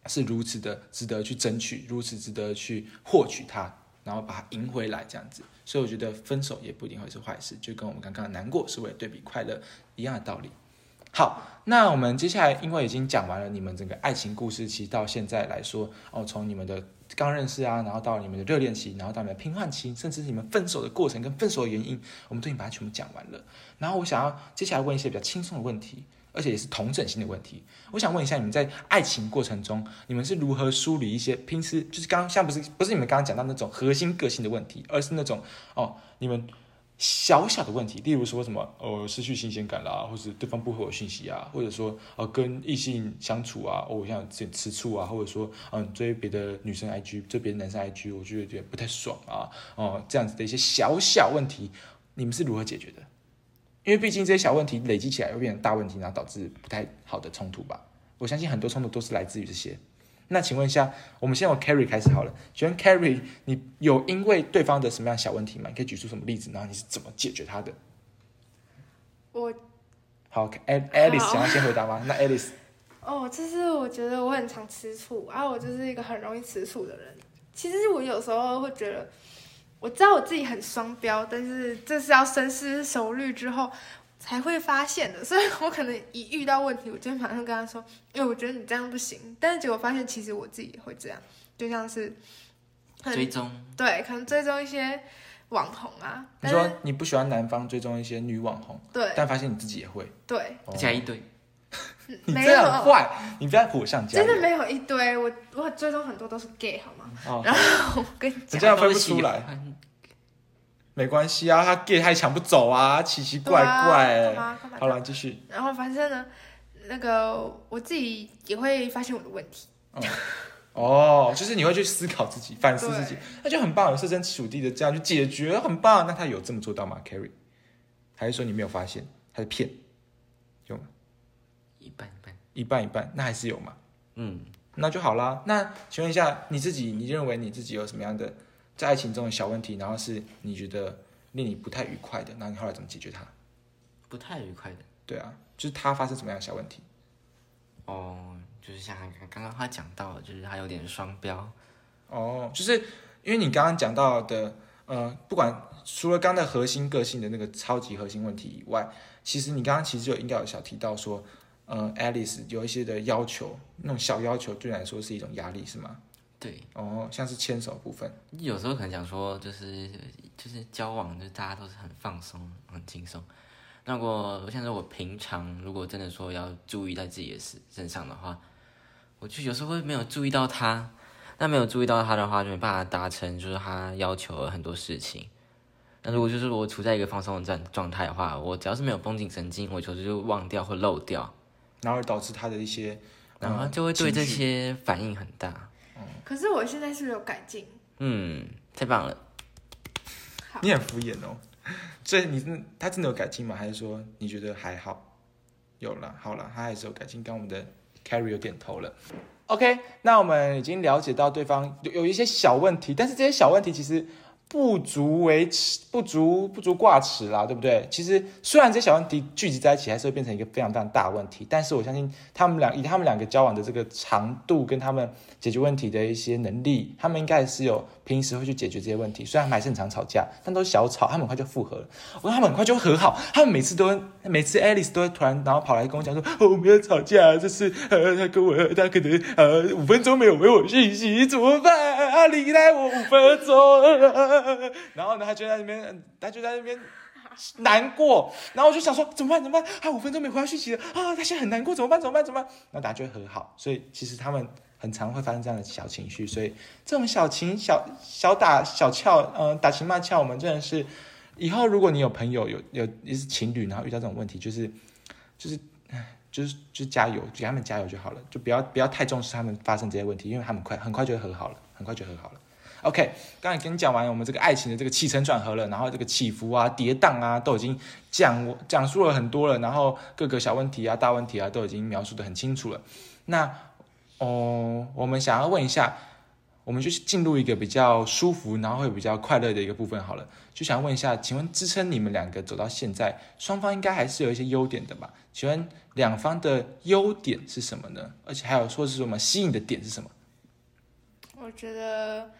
是如此的值得去争取，如此值得去获取它，然后把它赢回来这样子。所以我觉得分手也不一定会是坏事，就跟我们刚刚难过是为了对比快乐一样的道理。好，那我们接下来因为已经讲完了你们整个爱情故事，其实到现在来说，哦，从你们的刚认识啊，然后到你们的热恋期，然后到你们的平换期，甚至是你们分手的过程跟分手的原因，我们都已经把它全部讲完了。然后我想要接下来问一些比较轻松的问题，而且也是同整性的问题。我想问一下，你们在爱情过程中，你们是如何梳理一些平时就是刚像不是不是你们刚刚讲到那种核心个性的问题，而是那种哦你们。小小的问题，例如说什么，呃，失去新鲜感啦，或者对方不回我信息啊，或者说，呃，跟异性相处啊，哦，像有点吃醋啊，或者说，嗯，追别的女生 IG，追别的男生 IG，我就有点不太爽啊，哦，这样子的一些小小问题，你们是如何解决的？因为毕竟这些小问题累积起来会变成大问题，然后导致不太好的冲突吧。我相信很多冲突都是来自于这些。那请问一下，我们先从 Carry 开始好了。请问 Carry，你有因为对方的什么样小问题吗？你可以举出什么例子？然后你是怎么解决他的？我好，Alice 想要先回答吗？那 Alice，哦，就是我觉得我很常吃醋，然后我就是一个很容易吃醋的人。其实我有时候会觉得，我知道我自己很双标，但是这是要深思熟虑之后。才会发现的，所以我可能一遇到问题，我就马上跟他说：“因为我觉得你这样不行。”但是结果发现，其实我自己也会这样，就像是追踪，对，可能追踪一些网红啊。你说你不喜欢男方追踪一些女网红，对，但发现你自己也会，对，加一堆，你这样坏，你不要火上加。真的没有一堆，我我追踪很多都是 gay 好吗？哦，然后我跟你讲，这样分不出来。没关系啊，他 gay 还抢不走啊，奇奇怪怪。好了，继续。然后反正呢，那个我自己也会发现我的问题。哦，就是你会去思考自己，反思自己，那就很棒，设身处地的这样去解决，很棒。那他有这么做到吗，Carry？还是说你没有发现他是骗？一半一半，一半一半，那还是有嘛？嗯，那就好啦。那请问一下你自己，你认为你自己有什么样的？在爱情中的小问题，然后是你觉得令你不太愉快的，那你后来怎么解决它？不太愉快的，对啊，就是他发生什么样的小问题？哦，就是像刚刚他讲到，就是他有点双标。哦，就是因为你刚刚讲到的，呃，不管除了刚的核心个性的那个超级核心问题以外，其实你刚刚其实就应该有小提到说，呃，Alice 有一些的要求，那种小要求对你来说是一种压力，是吗？对哦，像是牵手部分，有时候可能讲说，就是就是交往，就是大家都是很放松、很轻松。那我我想说，我平常如果真的说要注意在自己的身身上的话，我就有时候会没有注意到他。那没有注意到他的话，就没办法达成就是他要求的很多事情。那如果就是我处在一个放松的状状态的话，我只要是没有绷紧神经，我有时候就忘掉或漏掉，然后导致他的一些，然后就会对这些反应很大。可是我现在是不是有改进？嗯，太棒了。你很敷衍哦。所以你是他真的有改进吗？还是说你觉得还好？有了，好了，他还是有改进。刚我们的 Carry 有点头了。OK，那我们已经了解到对方有有一些小问题，但是这些小问题其实。不足为耻，不足不足挂齿啦，对不对？其实虽然这些小问题聚集在一起，还是会变成一个非常非常大的问题。但是我相信他们俩以他们两个交往的这个长度，跟他们解决问题的一些能力，他们应该是有平时会去解决这些问题。虽然还是很常吵架，但都是小吵，他们很快就复合了。我说他们很快就和好。他们每次都每次 Alice 都会突然然后跑来跟我讲说：“哦，我们要吵架，这是呃他跟我他可能呃五分钟没有回我信息，怎么办？啊，离开我五分钟。”然后呢，他就在那边，他就在那边难过。然后我就想说，怎么办？怎么办？他五分钟没回他讯息啊！他现在很难过，怎么办？怎么办？怎么办？那大家就会和好。所以其实他们很常会发生这样的小情绪。所以这种小情小小打小俏，嗯，打情骂俏，我们真的是以后如果你有朋友有有也是情侣，然后遇到这种问题，就是就是就是就加油，给他们加油就好了，就不要不要太重视他们发生这些问题，因为他们快很快就会和好了，很快就和好了。OK，刚才跟你讲完我们这个爱情的这个起承转合了，然后这个起伏啊、跌宕啊，都已经讲讲述了很多了，然后各个小问题啊、大问题啊，都已经描述的很清楚了。那哦，我们想要问一下，我们就是进入一个比较舒服，然后会比较快乐的一个部分好了。就想问一下，请问支撑你们两个走到现在，双方应该还是有一些优点的吧？请问两方的优点是什么呢？而且还有说是什么吸引的点是什么？我觉得。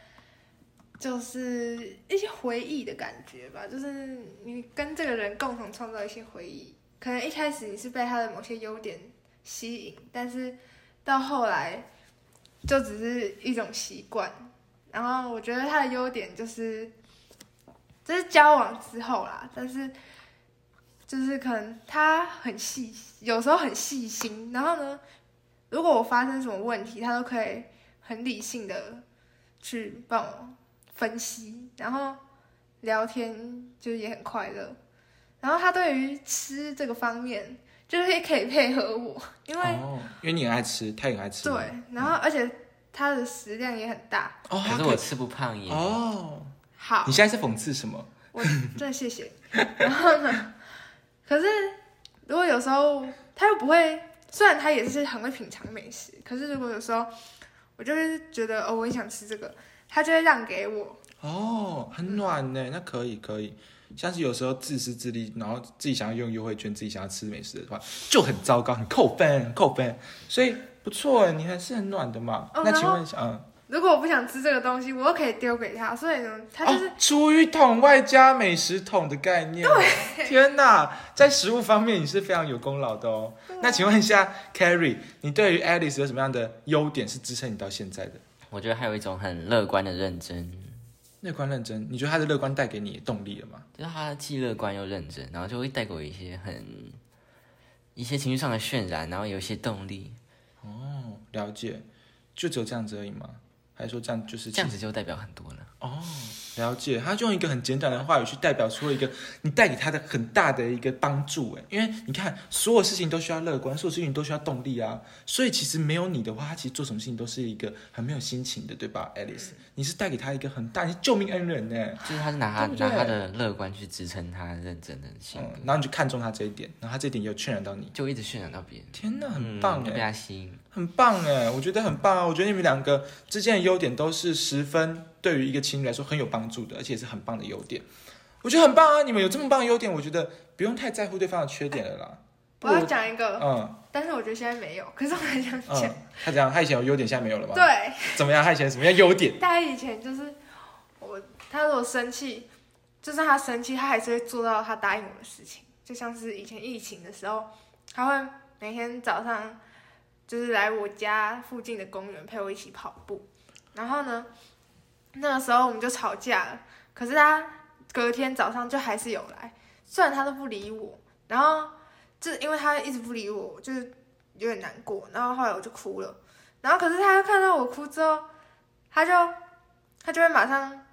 就是一些回忆的感觉吧，就是你跟这个人共同创造一些回忆。可能一开始你是被他的某些优点吸引，但是到后来就只是一种习惯。然后我觉得他的优点就是，这是交往之后啦，但是就是可能他很细，有时候很细心。然后呢，如果我发生什么问题，他都可以很理性的去帮我分析，然后聊天就是也很快乐。然后他对于吃这个方面，就是也可以配合我，因为、哦，因为你很爱吃，他也很爱吃。对，然后而且他的食量也很大。哦，可是我吃不胖耶。哦，好你，现在是讽刺什么？我真的谢谢。然后呢，可是如果有时候他又不会，虽然他也是很会品尝美食，可是如果有时候我就是觉得哦，我很想吃这个，他就会让给我。哦，很暖呢，那可以可以。像是有时候自私自利，然后自己想要用优惠券，自己想要吃美食的话，就很糟糕，很扣分，很扣分。所以不错哎，你还是很暖的嘛。哦那请问一下，嗯，如果我不想吃这个东西，我又可以丢给他，所以呢，他就是、哦，厨余桶外加美食桶的概念。对，天哪，在食物方面你是非常有功劳的哦。那请问一下，Carrie，你对于 Alice 有什么样的优点是支撑你到现在的？我觉得还有一种很乐观的认真，乐观认真，你觉得他的乐观带给你的动力了吗？就是他既乐观又认真，然后就会带给我一些很一些情绪上的渲染，然后有一些动力，哦，了解，就只有这样子而已吗？还是说这样就是这样子就代表很多了。了解，他就用一个很简短的话语去代表出了一个你带给他的很大的一个帮助，哎，因为你看所有事情都需要乐观，所有事情都需要动力啊，所以其实没有你的话，他其实做什么事情都是一个很没有心情的，对吧，Alice？你是带给他一个很大，你是救命恩人呢，就是他是拿他拿他的乐观去支撑他认真的性格，嗯，然后你就看中他这一点，然后他这一点又渲染到你，就一直渲染到别人，天哪，很嗯棒就被哎、他吸引。很棒哎，我觉得很棒啊！我觉得你们两个之间的优点都是十分对于一个情侣来说很有帮助的，而且是很棒的优点。我觉得很棒啊！你们有这么棒的优点，我觉得不用太在乎对方的缺点了啦。我要讲一个，嗯但是我觉得现在没有，可是我很想讲。嗯，他讲他以前有优点，现在没有了吗？，对，怎么样？他以前有什么样优点？他以前就是我，他如果生气，就算他生气，他还是会做到他答应我的事情。就像是以前疫情的时候，他会每天早上就是来我家附近的公园陪我一起跑步。然后呢，那个时候我们就吵架了，可是他隔天早上就还是有来，虽然他都不理我，然后就是因为他一直不理我，我就是有点难过，然后后来我就哭了。然后可是他看到我哭之后，他就他就会马上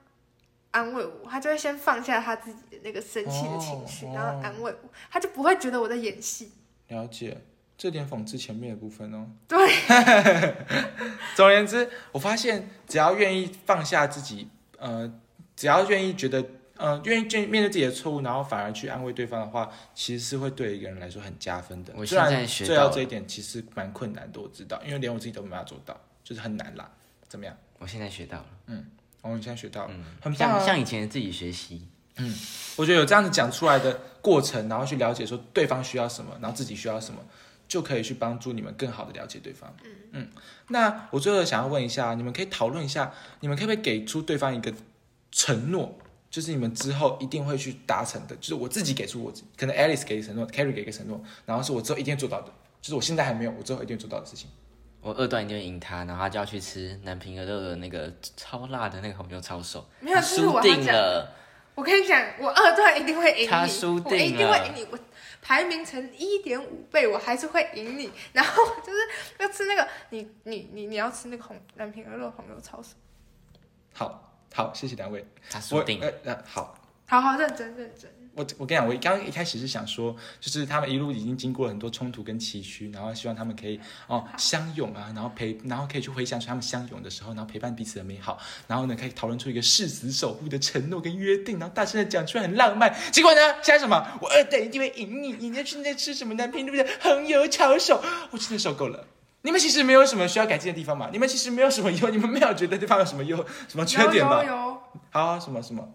安慰我，他就会先放下他自己的那个生气的情绪，哦然后安慰我，他就不会觉得我在演戏。了解，这点讽刺前面的部分哦。对，总而言之，我发现只要愿意放下自己，呃，只要愿意觉得，呃，愿意愿意面对自己的错误，然后反而去安慰对方的话，其实是会对一个人来说很加分的。我现在学做到了到这一点其实蛮困难的，我知道，因为连我自己都没办法做到，就是很难啦。怎么样？我现在学到了，哦，你现在学到了，嗯，很棒、啊像。像以前自己学习，嗯我觉得有这样子讲出来的过程，然后去了解说对方需要什么，然后自己需要什么，就可以去帮助你们更好的了解对方。嗯嗯那我最后想要问一下，你们可以讨论一下，你们可不可以给出对方一个承诺，就是你们之后一定会去达成的，就是我自己给出我可能 Alice 给承诺，Carrie 给个承诺，然后是我之后一定会做到的，就是我现在还没有，我之后一定会做到的事情。我二段一定会赢他，然后他就要去吃南平鹅肉的那个超辣的那个红油抄手，没有，输。定了。我跟你讲，我二段一定会赢你，他输定我一定了会赢你，我排名成一点五倍，我还是会赢你。然后就是要吃那个，你你你你要吃那个红南平鹅肉红油抄手，好，好，谢谢两位。他我呃好，好好认真认真。我我跟你讲，我刚刚一开始是想说，就是他们一路已经经过了很多冲突跟崎岖，然后希望他们可以哦相拥啊，然后陪，然后可以去回想起他们相拥的时候，然后陪伴彼此的美好，然后呢可以讨论出一个誓死守护的承诺跟约定，然后大声的讲出来很浪漫。结果呢，现在什么？我二等一定会赢你，你在现在吃什么南平对不对？红油抄手，我真的受够了。你们其实没有什么需要改进的地方嘛？你们其实没有什么优，你们没有觉得对方有什么优什么缺有点吧有？有，好、啊，什么什么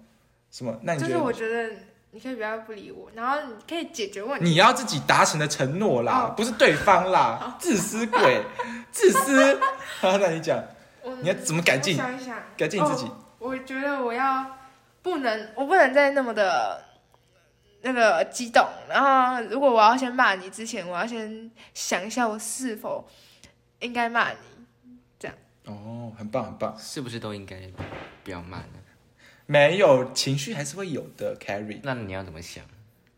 什么？那你就是？我觉得你可以不要不理我，然后你可以解决问题。你要自己达成的承诺啦，哦不是对方啦，自私鬼，自私。好，那你讲，你要怎么改进想一想，改进自己哦我觉得我要不能，我不能再那么的那个激动。然后，如果我要先骂你之前，我要先想一下我是否应该骂你。这样哦，很棒很棒，是不是都应该不要骂呢？没有情绪还是会有的，Carry。那你要怎么想？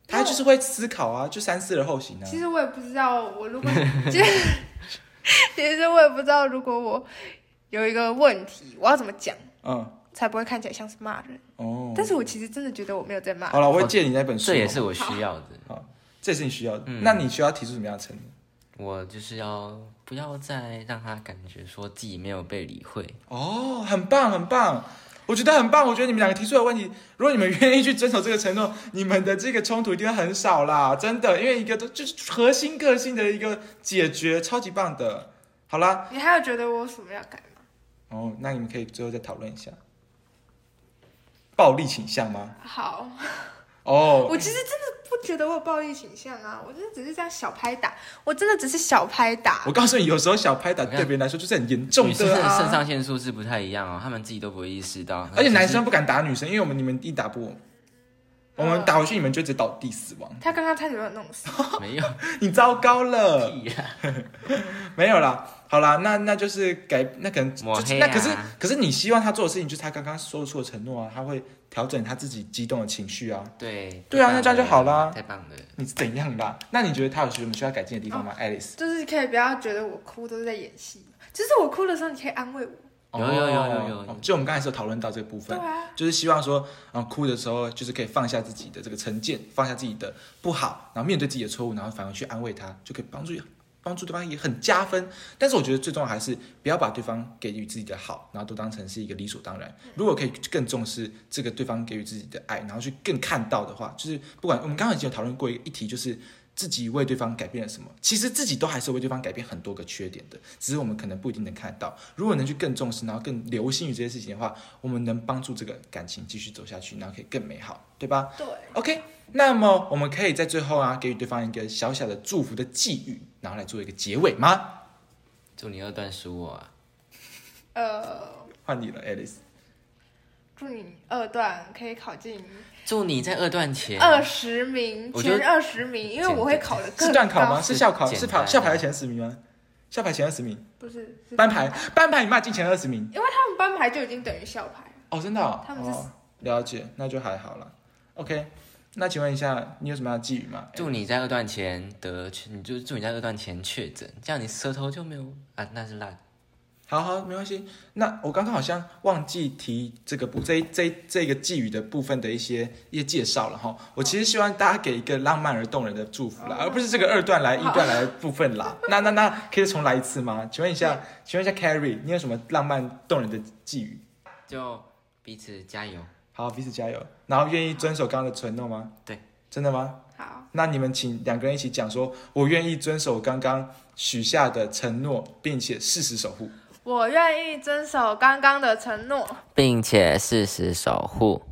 他就是会思考啊，就三思而后行啊。其实我也不知道，我如果 其实其实我也不知道，如果我有一个问题，我要怎么讲，嗯，才不会看起来像是骂人。哦，但是我其实真的觉得我没有在骂。好了，我会借你那本书，这也是我需要的。这也是你需要的。嗯那你需要提出什么样的承诺？我就是要不要再让他感觉说自己没有被理会。哦，很棒很棒，我觉得很棒。我觉得你们两个提出的问题，如果你们愿意去遵守这个承诺，你们的这个冲突一定会很少啦，真的，因为一个都就是核心个性的一个解决，超级棒的。好啦，你还有觉得我有什么要改吗？哦，那你们可以最后再讨论一下暴力倾向吗？好，哦，我其实真的不觉得我有暴力倾向啊，我真的只是这样小拍打，我真的只是小拍打我。告诉你，有时候小拍打对别人来说就是很严重女生的的啊。肾上腺素是不太一样哦，他们自己都不会意识到。而且男生不敢打女生，因为我们你们一打不，我们打回去你们就直接倒地死亡。他刚刚差点把我弄死。没有 你糟糕了，屁呀，没有啦，好啦，那那就是改，那可能那可是可是你希望他做的事情就是他刚刚说出的承诺啊，他会调整他自己激动的情绪啊。对对啊那这样就好啦了太棒了。你是怎样啦？那你觉得他有什么需要改进的地方吗，Alice？就是可以不要觉得我哭都是在演戏，就是我哭的时候你可以安慰我。有有有有有哦就我们刚才是有讨论到这个部分，啊，就是希望说，啊、哭的时候就是可以放下自己的这个成见，放下自己的不好，然后面对自己的错误，然后反而去安慰他，就可以帮助帮助对方也很加分。但是我觉得最重要还是不要把对方给予自己的好，然后都当成是一个理所当然。如果可以更重视这个对方给予自己的爱，然后去更看到的话，就是不管我们刚刚已经有讨论过一个议题，就是。自己为对方改变了什么？其实自己都还是为对方改变很多个缺点的，只是我们可能不一定能看到。如果能去更重视，然后更留心于这些事情的话，我们能帮助这个感情继续走下去，然后可以更美好，对吧对，？OK，那么我们可以在最后啊，给予对方一个小小的祝福的寄语，然后来做一个结尾吗？祝你二段输我啊！呃，换你了，Alice。祝你二段可以考进祝你在二段前二十名，前二十名，因为我会考的更是段考吗？是校考？是考校排的前十名吗？校排前二十名，不是，是班排班排你骂进前二十名因为他们班排就已经等于校排了。哦，真的、哦？他们是哦、了解，那就还好了。OK，那请问一下，你有什么样的寄语吗？祝你在二段前得，你就祝你在二段前确诊，这样你舌头就没有啊，那是烂。好好，没关系。那我刚刚好像忘记提这个部这这这个寄语的部分的一些一些介绍了哈。我其实希望大家给一个浪漫而动人的祝福啦，而不是这个二段来一段来的部分啦。那那那可以重来一次吗？请问一下，请问一下 Carrie，你有什么浪漫动人的寄语？就彼此加油。好，彼此加油。然后愿意遵守刚刚的承诺吗？对，真的吗？好，那你们请两个人一起讲说，我愿意遵守刚刚许下的承诺，并且誓死守护。我愿意遵守刚刚的承诺。并且适时守护。